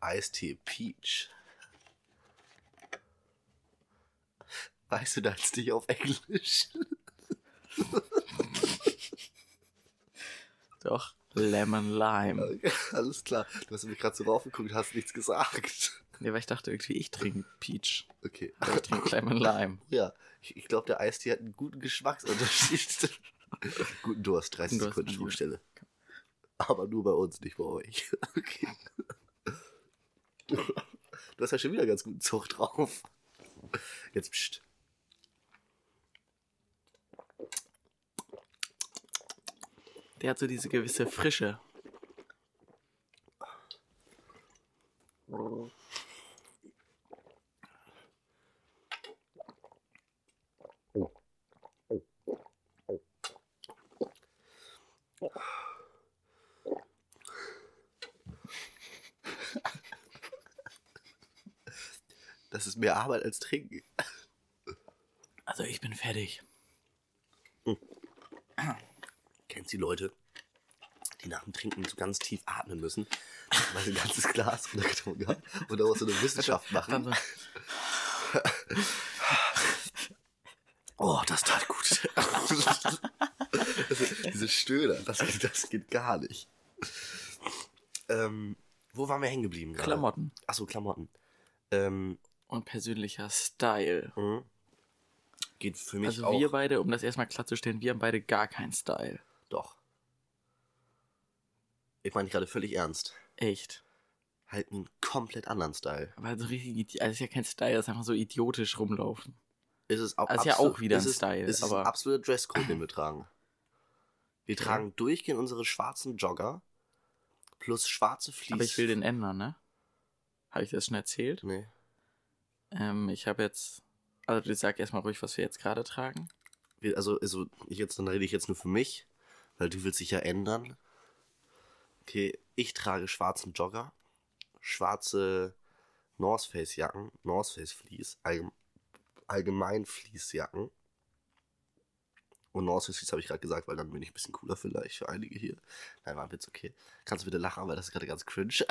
Eistee Peach. Weißt du das nicht auf Englisch? Doch. Lemon Lime. Okay, Alles klar. Du hast mich gerade so raufgeguckt, hast nichts gesagt. Nee, weil ich dachte irgendwie, ich trinke Peach. Okay. Aber ich trinke Lemon Lime. Ja, ich, ich glaube, der Eistee hat einen guten Geschmacksunterschied. <laughs> guten Durst, 30 Durst, Sekunden. Schwungstelle. Aber nur bei uns, nicht bei euch. <laughs> Okay. Du hast ja schon wieder ganz guten Zug drauf. Jetzt pst. Der hat so diese gewisse Frische. Das ist mehr Arbeit als Trinken. Also ich bin fertig. Kennst die Leute, die nach dem Trinken so ganz tief atmen müssen, weil sie ein ganzes Glas runtergetrunken haben und daraus so eine Wissenschaft <laughs> machen? Oh, das tat gut. <laughs> diese Stöhner, das, geht- das geht gar nicht. Ähm, wo waren wir hängen geblieben? gerade? Klamotten Achso, Klamotten. Ähm, und persönlicher Style. mhm. geht für mich Also auch. wir beide, um das erstmal klarzustellen, wir haben beide gar keinen Style. Doch. Ich meine gerade völlig ernst. Echt. Halt einen komplett anderen Style. Aber so richtig, also ist ja kein Style, das ist einfach so idiotisch rumlaufen. Ist es auch Also ist ja auch wieder ist ein es, Style, Ist es aber- ein absoluter Dresscode, den wir tragen. Wir Okay. tragen durchgehend unsere schwarzen Jogger plus schwarze Fleece. Aber ich will den ändern, ne? Habe ich das schon erzählt? Nee. Ähm, ich habe jetzt, also ich sag erstmal ruhig, was wir jetzt gerade tragen. Wir- Also, also ich jetzt, dann rede ich jetzt nur für mich, weil du willst dich ja ändern. Okay, ich trage schwarzen Jogger, schwarze North Face Jacken, North Face Fleece, allgem allgemein Fleecejacken. Und North Face Fleece habe ich gerade gesagt, weil dann bin ich ein bisschen cooler vielleicht für einige hier. Nein, war ein Witz, okay. Kannst du bitte lachen, weil das ist gerade ganz cringe. <laughs>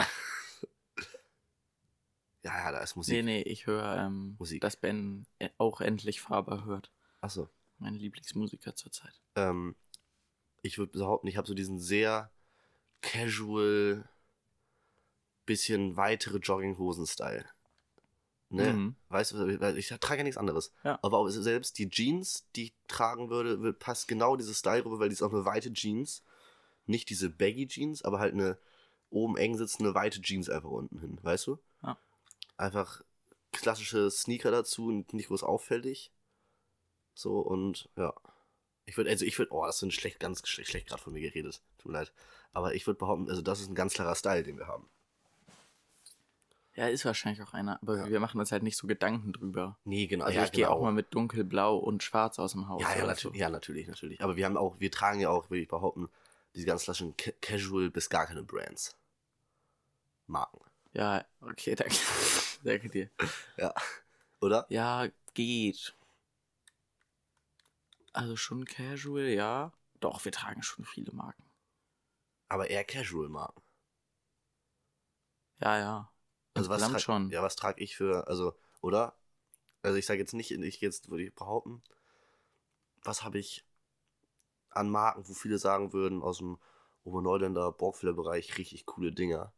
ja, ja, da ist Musik. Nee, nee, ich höre, ähm, Musik. dass Ben e- auch endlich Faber hört. Achso. Mein Lieblingsmusiker zurzeit. ähm, ich würde behaupten, ich habe so diesen sehr casual, bisschen weitere Jogginghosen-Style. Ne? Mhm. Weißt du, ich trage ja nichts anderes. Ja. Aber auch selbst die Jeans, die ich tragen würde, passt genau dieses Style rüber, weil die ist auch eine weite Jeans. Nicht diese Baggy Jeans, aber halt eine oben eng sitzende weite Jeans einfach unten hin, weißt du? Ja. Einfach klassische Sneaker dazu, nicht groß auffällig. So und ja. Ich würde, also ich würde, oh, das ist ein schlecht, ganz schlecht, schlecht gerade von mir geredet. Tut mir leid. Aber ich würde behaupten, also das ist ein ganz klarer Style, den wir haben. Ja, ist wahrscheinlich auch einer, aber Ja. wir machen uns halt nicht so Gedanken drüber. Nee, genau. Also ja, ich gehe genau. auch mal mit dunkelblau und schwarz aus dem Haus. Ja, ja, oder natürlich, ja, natürlich, natürlich. Aber wir haben auch, wir tragen ja auch, würde ich behaupten, diese ganz klassischen Ca Casual bis gar keine Brands. Marken. So. Ja, okay, danke. <laughs> danke dir. Ja. Oder? Ja, geht. Also schon casual, ja. Doch, wir tragen schon viele Marken. Aber eher Casual-Marken. Ja, ja. Also was Insgesamt trag, schon. Ja, was trage ich für, also, oder? Also ich sage jetzt nicht, ich jetzt würde ich behaupten, was habe ich an Marken, wo viele sagen würden, aus dem Oberneuländer Borgfelder-Bereich richtig coole Dinger.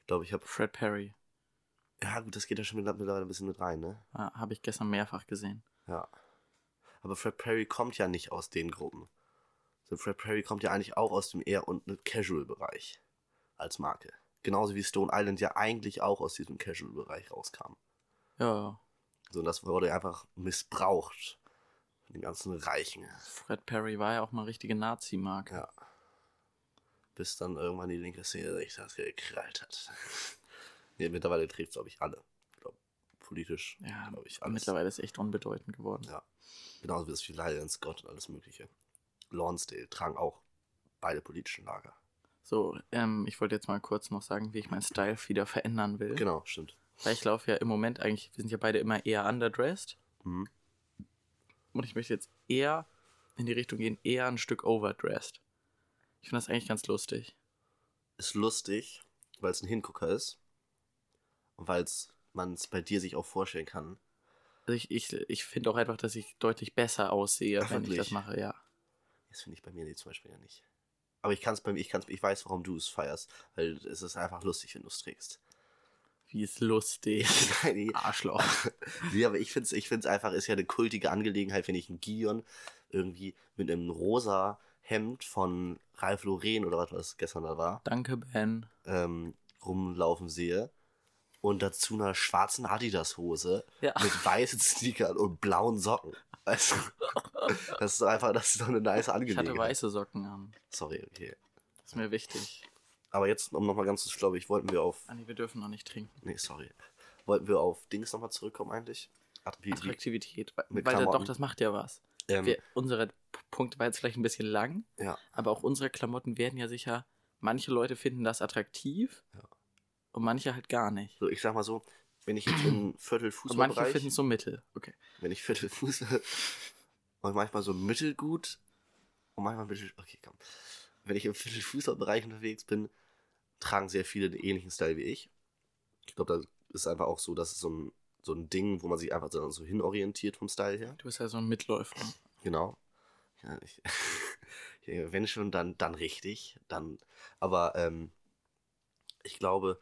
Ich glaube, ich habe. Fred Perry. Ja, gut, das geht ja schon mittlerweile ein bisschen mit rein, ne? Ja, habe ich gestern mehrfach gesehen. Ja. Aber Fred Perry kommt ja nicht aus den Gruppen. So, Fred Perry kommt ja eigentlich auch aus dem eher und Casual-Bereich als Marke. Genauso wie Stone Island ja eigentlich auch aus diesem Casual-Bereich rauskam. Ja, So, und das wurde einfach missbraucht von den ganzen Reichen. Fred Perry war ja auch mal richtige Nazi-Marke. Ja. Bis dann irgendwann die linke Szene sich das gekrallt hat. <laughs> nee, mittlerweile trägt es, glaube ich, alle. Politisch, Ja, glaube ich, alles. mittlerweile ist echt unbedeutend geworden. Ja. Genauso wie es wie Lyle Scott und alles Mögliche. Lonsdale tragen auch beide politischen Lager. So, ähm, ich wollte jetzt mal kurz noch sagen, wie ich meinen Style wieder verändern will. Genau, stimmt. Weil ich laufe ja im Moment eigentlich, wir sind ja beide immer eher underdressed. Mhm. Und ich möchte jetzt eher in die Richtung gehen, eher ein Stück overdressed. Ich finde das eigentlich ganz lustig. Ist lustig, weil es ein Hingucker ist. Und weil man es bei dir sich auch vorstellen kann. Also ich, ich, ich finde auch einfach, dass ich deutlich besser aussehe, Ach, wenn ich wirklich? das mache, ja. Das finde ich bei mir nicht zum Beispiel ja nicht. Aber ich kann es bei mir, ich kann's, ich weiß, warum du es feierst. Weil es ist einfach lustig, wenn du es trägst. Wie ist lustig. <laughs> Nein, nee. Arschloch. <laughs> nee, aber ich finde es ich find's einfach, ist ja eine kultige Angelegenheit, wenn ich einen Gion irgendwie mit einem rosa Hemd von Ralph Lauren oder was das gestern da war, Danke, Ben. ähm, rumlaufen sehe. Und dazu einer schwarzen Adidas-Hose Ja. mit weißen Sneakern und blauen Socken. Also, <laughs> das ist einfach, das ist doch eine nice Ich Angelegenheit. hatte weiße Socken an. Sorry, okay. Das ist mir wichtig. Aber jetzt, um nochmal ganz, glaube ich, wollten wir auf. Anni, wir dürfen noch nicht trinken. Nee, sorry. Wollten wir auf Dings nochmal zurückkommen eigentlich? Attraktivität. Weil, weil doch, das macht ja was. ähm, Wir, unsere P- Punkt war jetzt vielleicht ein bisschen lang, ja, aber auch unsere Klamotten werden ja sicher, manche Leute finden das attraktiv Ja. Und manche halt gar nicht. so ich sag mal so, wenn ich jetzt <clears throat> in Viertel Und manche finden es so mittel. Okay. wenn ich Viertel Fußball <laughs> und manchmal so mittelgut und manchmal mittel, okay, komm. Wenn ich im Viertel Fußballbereich unterwegs bin, tragen sehr viele den ähnlichen Style wie ich. Ich glaube, da ist einfach auch so, dass es so ein, so ein Ding, wo man sich einfach so, so hinorientiert vom Style her. Du bist ja so ein Mitläufer. Genau. Ja, ich, <laughs> wenn schon, dann, dann richtig. Dann, aber ähm, ich glaube,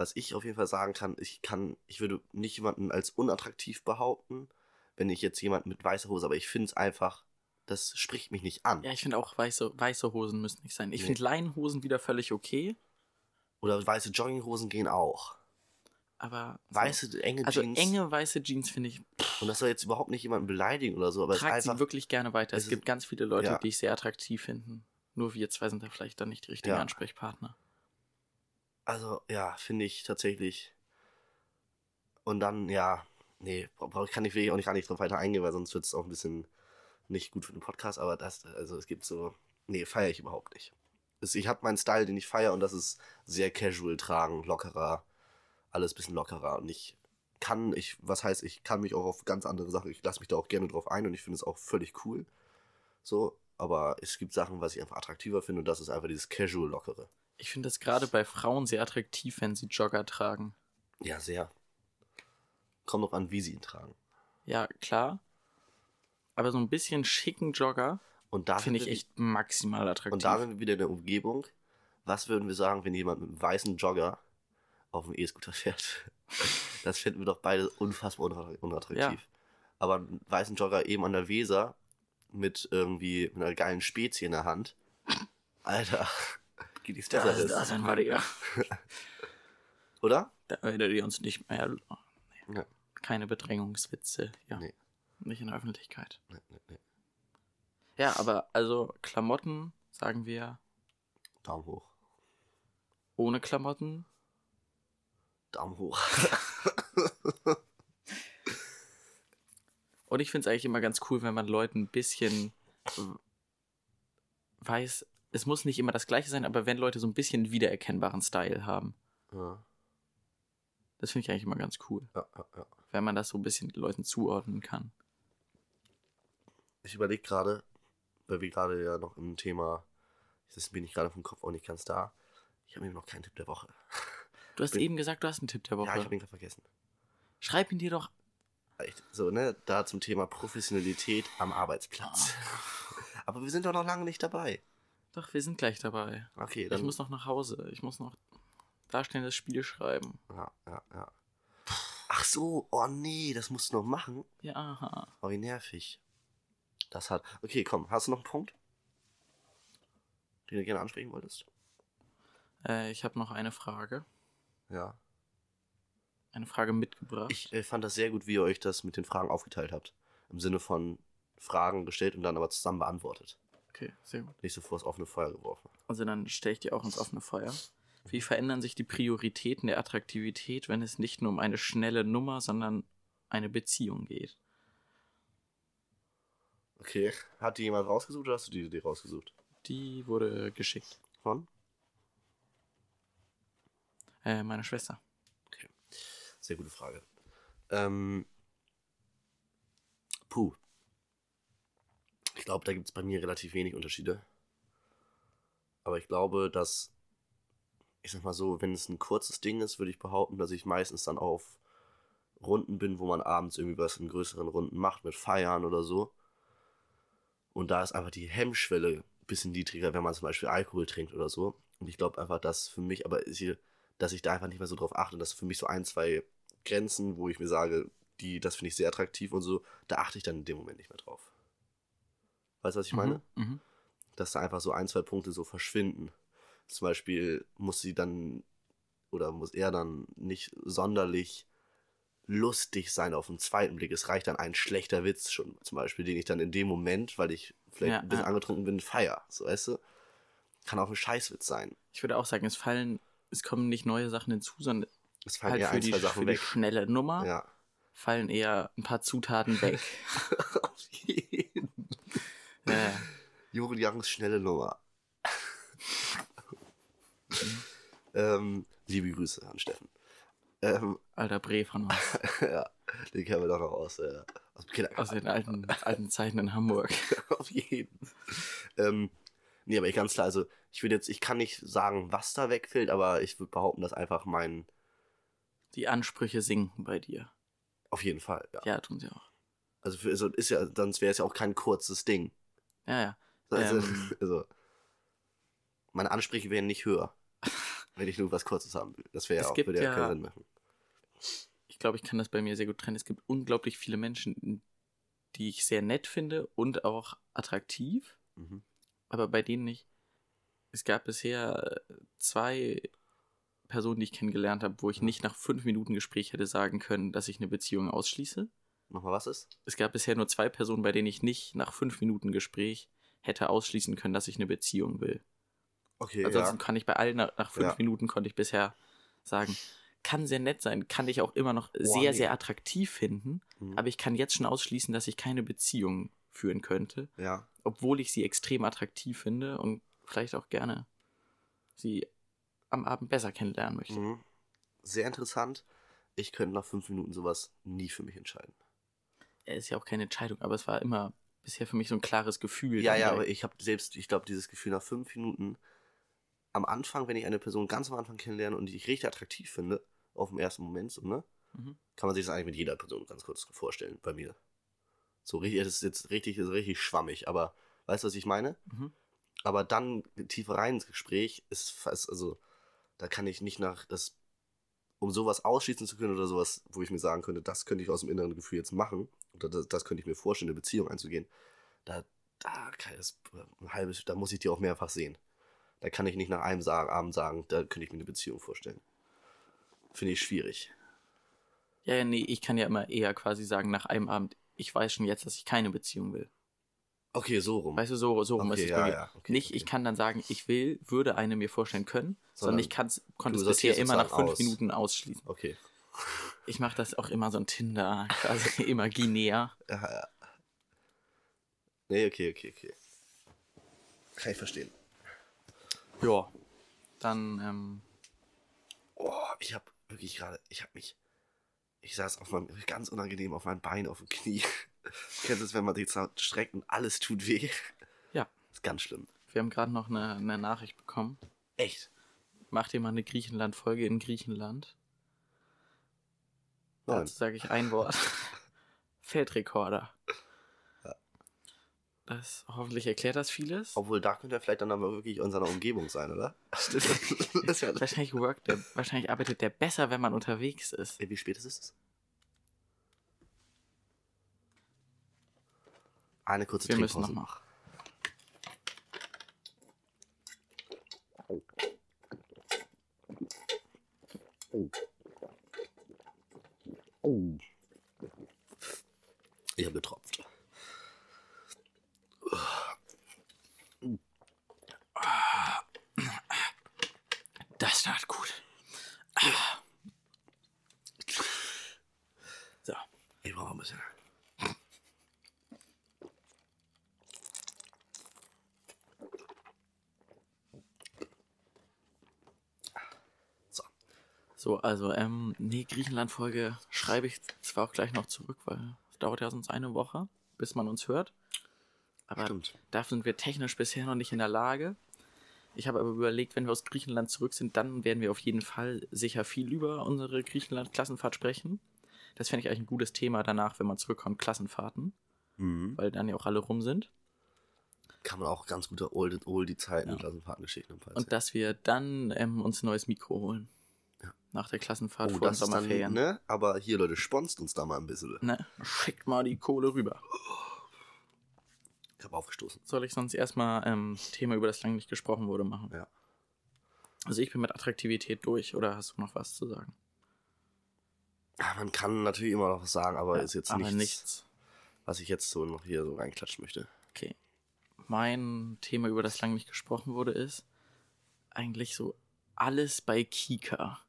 was ich auf jeden Fall sagen kann, ich kann, ich würde nicht jemanden als unattraktiv behaupten, wenn ich jetzt jemanden mit weißer Hose, aber ich finde es einfach, das spricht mich nicht an. Ja, ich finde auch weiße, weiße Hosen müssen nicht sein. Ich Nee. finde Leinenhosen wieder völlig okay, Oder weiße Jogginghosen gehen auch. aber so- Weiße, enge also Jeans. enge weiße Jeans finde ich, Und das soll jetzt überhaupt nicht jemanden beleidigen oder so, aber es ist tragt sie einfach. wirklich gerne weiter. es Es ist- gibt ganz viele Leute, ja. die ich sehr attraktiv finden. Nur wir zwei sind da vielleicht dann nicht die richtigen Ja. Ansprechpartner. Also, ja, finde ich tatsächlich. Und dann, ja, nee, kann ich wirklich auch nicht, gar nicht drauf weiter eingehen, weil sonst wird es auch ein bisschen nicht gut für den Podcast, aber das, also es gibt so, nee, feiere ich überhaupt nicht. Ich habe meinen Style, den ich feiere und das ist sehr casual tragen, lockerer, alles bisschen lockerer und ich kann, ich, was heißt, ich kann mich auch auf ganz andere Sachen, ich lasse mich da auch gerne drauf ein und ich finde es auch völlig cool, so, aber es gibt Sachen, was ich einfach attraktiver finde und das ist einfach dieses casual lockere. Ich finde das gerade bei Frauen sehr attraktiv, wenn sie Jogger tragen. Ja, sehr. Kommt noch an, wie sie ihn tragen. Ja, klar. Aber so ein bisschen schicken Jogger Und da finde ich echt maximal attraktiv. Und da sind wir wieder in der Umgebung. Was würden wir sagen, wenn jemand mit einem weißen Jogger auf dem E-Scooter fährt? <laughs> Das finden wir doch beide unfassbar unatt- unattraktiv. Ja. Aber einen weißen Jogger eben an der Weser mit irgendwie mit einer geilen Spezie in der Hand. Alter, geht nichts das, besser das sind wir ja. <laughs> Oder? Da werdet ihr uns nicht mehr. Ja. Keine Bedrängungswitze. Ja. Nee. Nicht in der Öffentlichkeit. Nee, nee, nee. Ja, aber also Klamotten, sagen wir, Daumen hoch. ohne Klamotten. Daumen hoch. <laughs> Und ich finde es eigentlich immer ganz cool, wenn man Leuten ein bisschen weiß, es muss nicht immer das gleiche sein, aber wenn Leute so ein bisschen wiedererkennbaren Style haben. ja, Das finde ich eigentlich immer ganz cool, ja, ja, ja. wenn man das so ein bisschen den Leuten zuordnen kann. Ich überlege gerade, weil wir gerade ja noch im Thema, das bin ich gerade vom Kopf auch nicht ganz da. Ich habe eben noch keinen Tipp der Woche. Du hast Bin- eben gesagt, du hast einen Tipp der Ja, ich Woche. habe ihn gerade vergessen. Schreib ihn dir doch. so, ne, da zum Thema Professionalität am Arbeitsplatz. Aber wir sind doch noch lange nicht dabei. Doch, wir sind gleich dabei. Okay, Ich dann. muss noch nach Hause. Ich muss noch darstellendes Spiel schreiben. ja, ja, ja. Ach so, oh nee, das musst du noch machen. Ja, aha. Oh, wie nervig. Das hat. Okay, komm, hast du noch einen Punkt? Den du gerne ansprechen wolltest? Äh, ich habe noch eine Frage. Ja. Eine Frage mitgebracht. Ich äh, fand das sehr gut, wie ihr euch das mit den Fragen aufgeteilt habt. Im Sinne von Fragen gestellt und dann aber zusammen beantwortet. Okay, sehr gut. Nicht so vor das offene Feuer geworfen. Also dann stelle ich dir auch ins offene Feuer. Wie verändern sich die Prioritäten der Attraktivität, wenn es nicht nur um eine schnelle Nummer, sondern eine Beziehung geht? Okay. Hat die jemand rausgesucht oder hast du die Idee rausgesucht? Die wurde geschickt. Von? Äh, meine Schwester. Sehr gute Frage. Ähm, puh. Ich glaube, da gibt es bei mir relativ wenig Unterschiede. Aber ich glaube, dass, ich sag mal so, wenn es ein kurzes Ding ist, würde ich behaupten, dass ich meistens dann auf Runden bin, wo man abends irgendwie was in größeren Runden macht, mit Feiern oder so. Und da ist einfach die Hemmschwelle ein bisschen niedriger, wenn man zum Beispiel Alkohol trinkt oder so. Und ich glaube einfach, dass für mich, aber hier, dass ich da einfach nicht mehr so drauf achte, dass für mich so ein, zwei Grenzen, wo ich mir sage, die, das finde ich sehr attraktiv und so, da achte ich dann in dem Moment nicht mehr drauf. Weißt du, was ich meine? Mhm. Mhm. Dass da einfach so ein, zwei Punkte so verschwinden. Zum Beispiel muss sie dann oder muss er dann nicht sonderlich lustig sein auf den zweiten Blick. Es reicht dann ein schlechter Witz schon, zum Beispiel, den ich dann in dem Moment, weil ich vielleicht Ja, ein bisschen ja. angetrunken bin, feier. So, weißt du? Kann auch ein Scheißwitz sein. Ich würde auch sagen, es fallen, es kommen nicht neue Sachen hinzu, sondern Es fallen halt eher für, ein, die, zwei für Sachen die weg. schnelle Nummer Ja. fallen eher ein paar Zutaten weg. <laughs> Auf jeden. Äh, Juri Youngs schnelle Nummer. <laughs> ähm, liebe Grüße an Steffen. Ähm, alter Bre von uns. <laughs> ja, den kennen wir doch noch aus, äh, aus. Aus den alten, alten Zeiten in Hamburg. <laughs> Auf jeden. Ähm, nee, aber ich ganz klar, also ich würde jetzt, ich kann nicht sagen, was da wegfällt, aber ich würde behaupten, dass einfach mein, Die Ansprüche sinken bei dir. auf jeden Fall, ja. Ja, tun sie auch. Also, für, also ist ja, sonst wäre es ja auch kein kurzes Ding. Ja, ja. Also, Ähm. <laughs> also meine Ansprüche wären nicht höher, <laughs> wenn ich nur was Kurzes haben will. Das wäre ja auch, würde ja ja- keinen Sinn machen. Ich glaube, ich kann das bei mir sehr gut trennen. Es gibt unglaublich viele Menschen, die ich sehr nett finde und auch attraktiv, Mhm. aber bei denen nicht. Es gab bisher zwei Personen, die ich kennengelernt habe, wo ich nicht nach fünf Minuten Gespräch hätte sagen können, dass ich eine Beziehung ausschließe. Nochmal was ist? Es gab bisher nur zwei Personen, bei denen ich nicht nach fünf Minuten Gespräch hätte ausschließen können, dass ich eine Beziehung will. Okay, Ansonsten kann ich bei allen nach, nach fünf Ja. Minuten konnte ich bisher sagen, kann sehr nett sein, kann ich auch immer noch Boah, sehr, nee. sehr attraktiv finden, Mhm. aber ich kann jetzt schon ausschließen, dass ich keine Beziehung führen könnte, ja. obwohl ich sie extrem attraktiv finde und vielleicht auch gerne sie am Abend besser kennenlernen möchte. Mhm. Sehr interessant. Ich könnte nach fünf Minuten sowas nie für mich entscheiden. Ja, ist ja auch keine Entscheidung, aber es war immer bisher für mich so ein klares Gefühl. Ja, ja, aber ich habe selbst, ich glaube, dieses Gefühl nach fünf Minuten am Anfang, wenn ich eine Person ganz am Anfang kennenlerne und die ich richtig attraktiv finde, auf dem ersten Moment, so, ne? Mhm. Kann man sich das eigentlich mit jeder Person ganz kurz vorstellen, bei mir. So richtig, das ist jetzt richtig, ist richtig schwammig, aber weißt du, was ich meine? Mhm. Aber dann tiefer rein ins Gespräch ist fast, also, da kann ich nicht nach, das, um sowas ausschließen zu können oder sowas, wo ich mir sagen könnte, das könnte ich aus dem inneren Gefühl jetzt machen, oder das, das könnte ich mir vorstellen, eine Beziehung einzugehen, da, da halbes, da muss ich die auch mehrfach sehen. Da kann ich nicht nach einem Abend sagen, da könnte ich mir eine Beziehung vorstellen. Finde ich schwierig. Ja, ja, nee, ich kann ja immer eher quasi sagen, nach einem Abend, ich weiß schon jetzt, dass ich keine Beziehung will. Okay, so rum. Weißt du, so, so rum Okay, ist es ja, ja, okay, nicht, okay. ich kann dann sagen, ich will, würde eine mir vorstellen können, sondern, Sondern ich kann's, konnte es bisher immer nach fünf aus. Minuten ausschließen. Okay. Ich mache das auch immer so ein Tinder, quasi <laughs> imaginär. Ja, ja. Nee, okay, okay, okay. Kann ich verstehen. Ja. Dann, ähm, Oh, ich habe wirklich gerade, ich habe mich, ich saß auf meinem, ganz unangenehm auf meinem Bein auf dem Knie. <laughs> Kennst du es, wenn man sich so streckt und alles tut weh? ja, ist ganz schlimm. wir haben gerade noch eine, eine Nachricht bekommen. Echt? Mach dir mal eine Griechenland-Folge in Griechenland. Nein. Dazu sage ich ein Wort. <laughs> Feldrekorder. Das, hoffentlich erklärt das vieles. Obwohl, da könnte er vielleicht dann aber wirklich in seiner Umgebung sein, oder? <laughs> Stimmt. <laughs> das ja, Wahrscheinlich, workt der, wahrscheinlich arbeitet der besser, wenn man unterwegs ist. Wie spät ist es? Eine kurze Wir müssen Trinkpause. noch mal. Oh. Ich habe getropft. Das tat gut. So. Ich brauche ein bisschen. So. So, also, ähm, nee, Griechenland-Folge schreibe ich zwar auch gleich noch zurück, weil es dauert ja sonst eine Woche, bis man uns hört. Aber Stimmt. dafür sind wir technisch bisher noch nicht in der Lage. Ich habe aber überlegt, wenn wir aus Griechenland zurück sind, dann werden wir auf jeden Fall sicher viel über unsere Griechenland-Klassenfahrt sprechen. Das fände ich eigentlich ein gutes Thema danach, wenn man zurückkommt, Klassenfahrten, Mhm. weil dann ja auch alle rum sind. Kann man auch ganz gute Old, Oldie Zeiten Ja. Klassenfahrtengeschichten Und dass wir dann ähm, uns ein neues Mikro holen. Ja. Nach der Klassenfahrt oh, vor den ist dann, Sommerferien. ne? Aber hier, Leute, sponst uns da mal ein bisschen. Ne? Schickt mal die Kohle rüber. Ich habe aufgestoßen. Soll ich sonst erstmal ähm, Thema, über das lange nicht gesprochen wurde, machen? Ja. Also ich bin mit Attraktivität durch, oder hast du noch was zu sagen? Ja, man kann natürlich immer noch was sagen, aber Ja, ist jetzt aber nichts, nichts. was ich jetzt so noch hier so reinklatschen möchte. Okay. Mein Thema, über das lange nicht gesprochen wurde, ist eigentlich so alles bei Kika.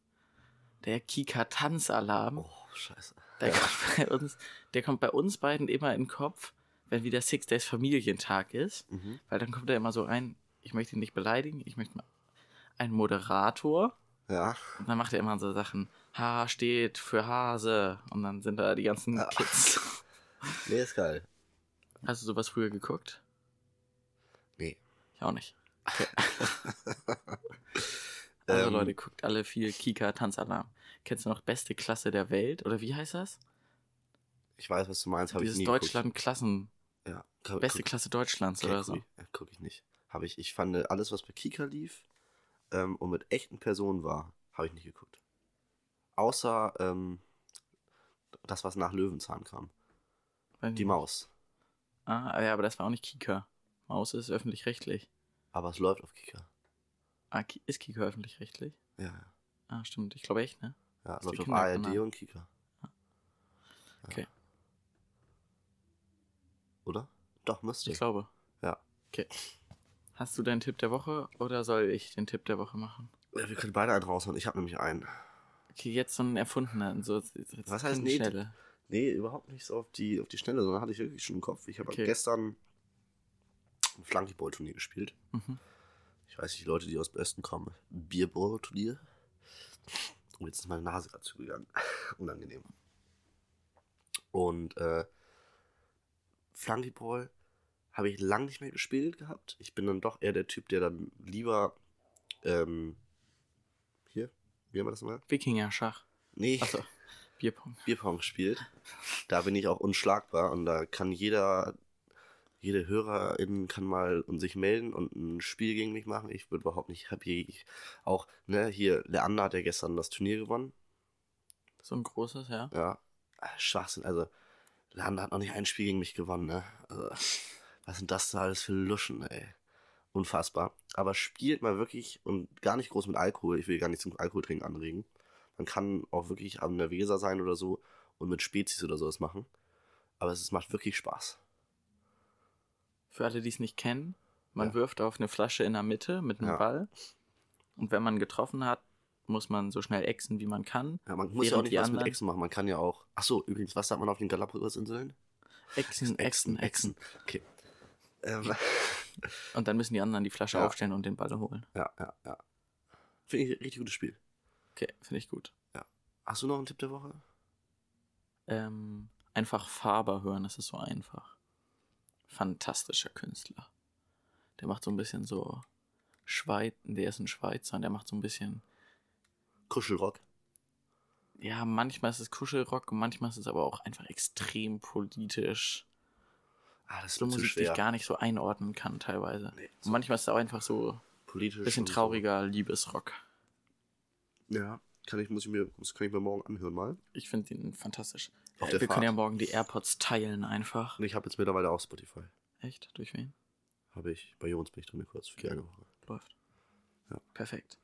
Der Kika-Tanzalarm. Oh, scheiße. Der, kommt bei uns, der kommt bei uns beiden immer in den Kopf, wenn wieder Six Days Familientag ist. Mhm. Weil dann kommt er immer so rein, ich möchte ihn nicht beleidigen, ich möchte mal einen Moderator. Ja. Und dann macht er immer so Sachen, H steht für Hase. Und dann sind da die ganzen Ja. Kids. <laughs> Nee, ist geil. Hast du sowas früher geguckt? Nee. Ich auch nicht. <laughs> <laughs> Also Ähm, Leute, guckt alle viel Kika Tanzalarm. Kennst du noch beste Klasse der Welt? Oder wie heißt das? Ich weiß, was du meinst, habe ich Dieses nie Deutschland Klassen. geguckt. Ja. Gu- Beste guck- Klasse Deutschlands okay, oder so. guck ich- ja, Guck ich nicht. Habe ich. Ich fand alles, was bei Kika lief ähm, und mit echten Personen war, habe ich nicht geguckt. Außer ähm, das, was nach Löwenzahn kam. Weiß Die nicht. Maus. Ah, ja, aber das war auch nicht Kika. Maus ist öffentlich-rechtlich. Aber es läuft auf Kika. Ah, ist Kika öffentlich-rechtlich? Ja, ja. Ah, stimmt. Ich glaube echt, ne? Ja, läuft auf ARD und Kika. Okay. Oder? Doch, müsste. Ich glaube. Ja. Okay. Hast du deinen Tipp der Woche oder soll ich den Tipp der Woche machen? Ja, wir können beide einen raushauen. Ich habe nämlich einen. Okay, jetzt so ein erfundener. So, Was heißt nee, Schnelle. Nee, überhaupt nicht so auf die, auf die Schnelle, sondern hatte ich wirklich schon im Kopf. Ich habe Okay. gestern ein Flunkyball-Turnier gespielt. Mhm. Ich weiß nicht, Leute, die aus dem Osten kommen. Bierball-Turnier. Und jetzt ist meine Nase gerade zugegangen. <laughs> Unangenehm. Und äh, Flunkyball habe ich lang nicht mehr gespielt gehabt. Ich bin dann doch eher der Typ, der dann lieber ähm, hier, wie haben wir das mal? Wikinger-Schach. Nee, Achso. Bierpong. Bierpong spielt. Da bin ich auch unschlagbar und da kann jeder, jede Hörerin kann mal und sich melden und ein Spiel gegen mich machen. Ich würde überhaupt nicht happy. Ich, auch, ne, hier, Leander hat ja gestern das Turnier gewonnen. So ein großes, ja. Ja. Ah, Schwachsinn. Also, Leander hat noch nicht ein Spiel gegen mich gewonnen, ne? Also, was sind das da alles für Luschen, ey? Unfassbar. Aber spielt mal wirklich und gar nicht groß mit Alkohol. Ich will gar nicht zum Alkoholtrinken anregen. Man kann auch wirklich an der Weser sein oder so und mit Spezies oder sowas machen. Aber es macht wirklich Spaß. Für alle, die es nicht kennen, man Ja. wirft auf eine Flasche in der Mitte mit einem Ja. Ball. Und wenn man getroffen hat, muss man so schnell exen, wie man kann. Ja, man muss ja auch nicht die was mit Echsen machen. Man kann ja auch. Achso, übrigens, was sagt man auf den Galapagos-Inseln? Exen, exen, exen. Okay. Ähm, <laughs> Und dann müssen die anderen die Flasche Ja. aufstellen und den Ball holen. ja, ja, ja. Finde ich ein richtig gutes Spiel. Okay, finde ich gut. Hast du noch einen Tipp der Woche? Ähm, einfach Faber hören, das ist so einfach. Fantastischer Künstler. Der macht so ein bisschen so Schweiz, der ist ein Schweizer und der macht so ein bisschen, Kuschelrock. ja, manchmal ist es Kuschelrock, manchmal ist es aber auch einfach extrem politisch. Ah, das ist So Musik, die ich gar nicht so einordnen kann teilweise. Nee, Und manchmal ist es auch einfach so Politisch. ein bisschen und so. trauriger Liebesrock. Ja, kann ich, muss ich mir, das kann ich mir morgen anhören mal. Ich finde ihn fantastisch. Auf Äh, der Wir können Fahrt. ja morgen die AirPods teilen einfach. Und ich habe jetzt mittlerweile auch Spotify. Echt? Durch wen? Habe ich. Bei Jones bin ich drin kurz für eine Woche. Läuft. Ja. Perfekt.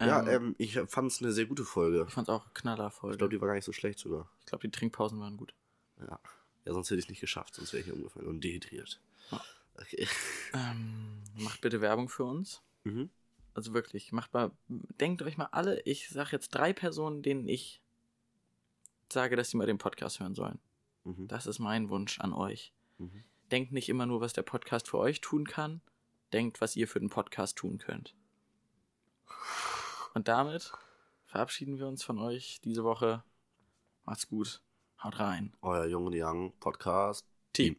Ja, Ähm, ähm, ich fand es eine sehr gute Folge. ich fand's auch Ich knallervoll. glaube, die war gar nicht so schlecht sogar. Ich glaube, die Trinkpausen waren gut. Ja. Ja, sonst hätte ich es nicht geschafft, sonst wäre ich hier umgefallen und dehydriert. Ja. Okay. <laughs> Ähm, macht bitte Werbung für uns. Mhm. Also wirklich, macht mal, denkt euch mal alle, ich sage jetzt drei Personen, denen ich sage, dass sie mal den Podcast hören sollen. Mhm. Das ist mein Wunsch an euch. Mhm. Denkt nicht immer nur, was der Podcast für euch tun kann. Denkt, was ihr für den Podcast tun könnt. Und damit verabschieden wir uns von euch diese Woche. Macht's gut. Haut rein. Euer Jung und Young Podcast. Team.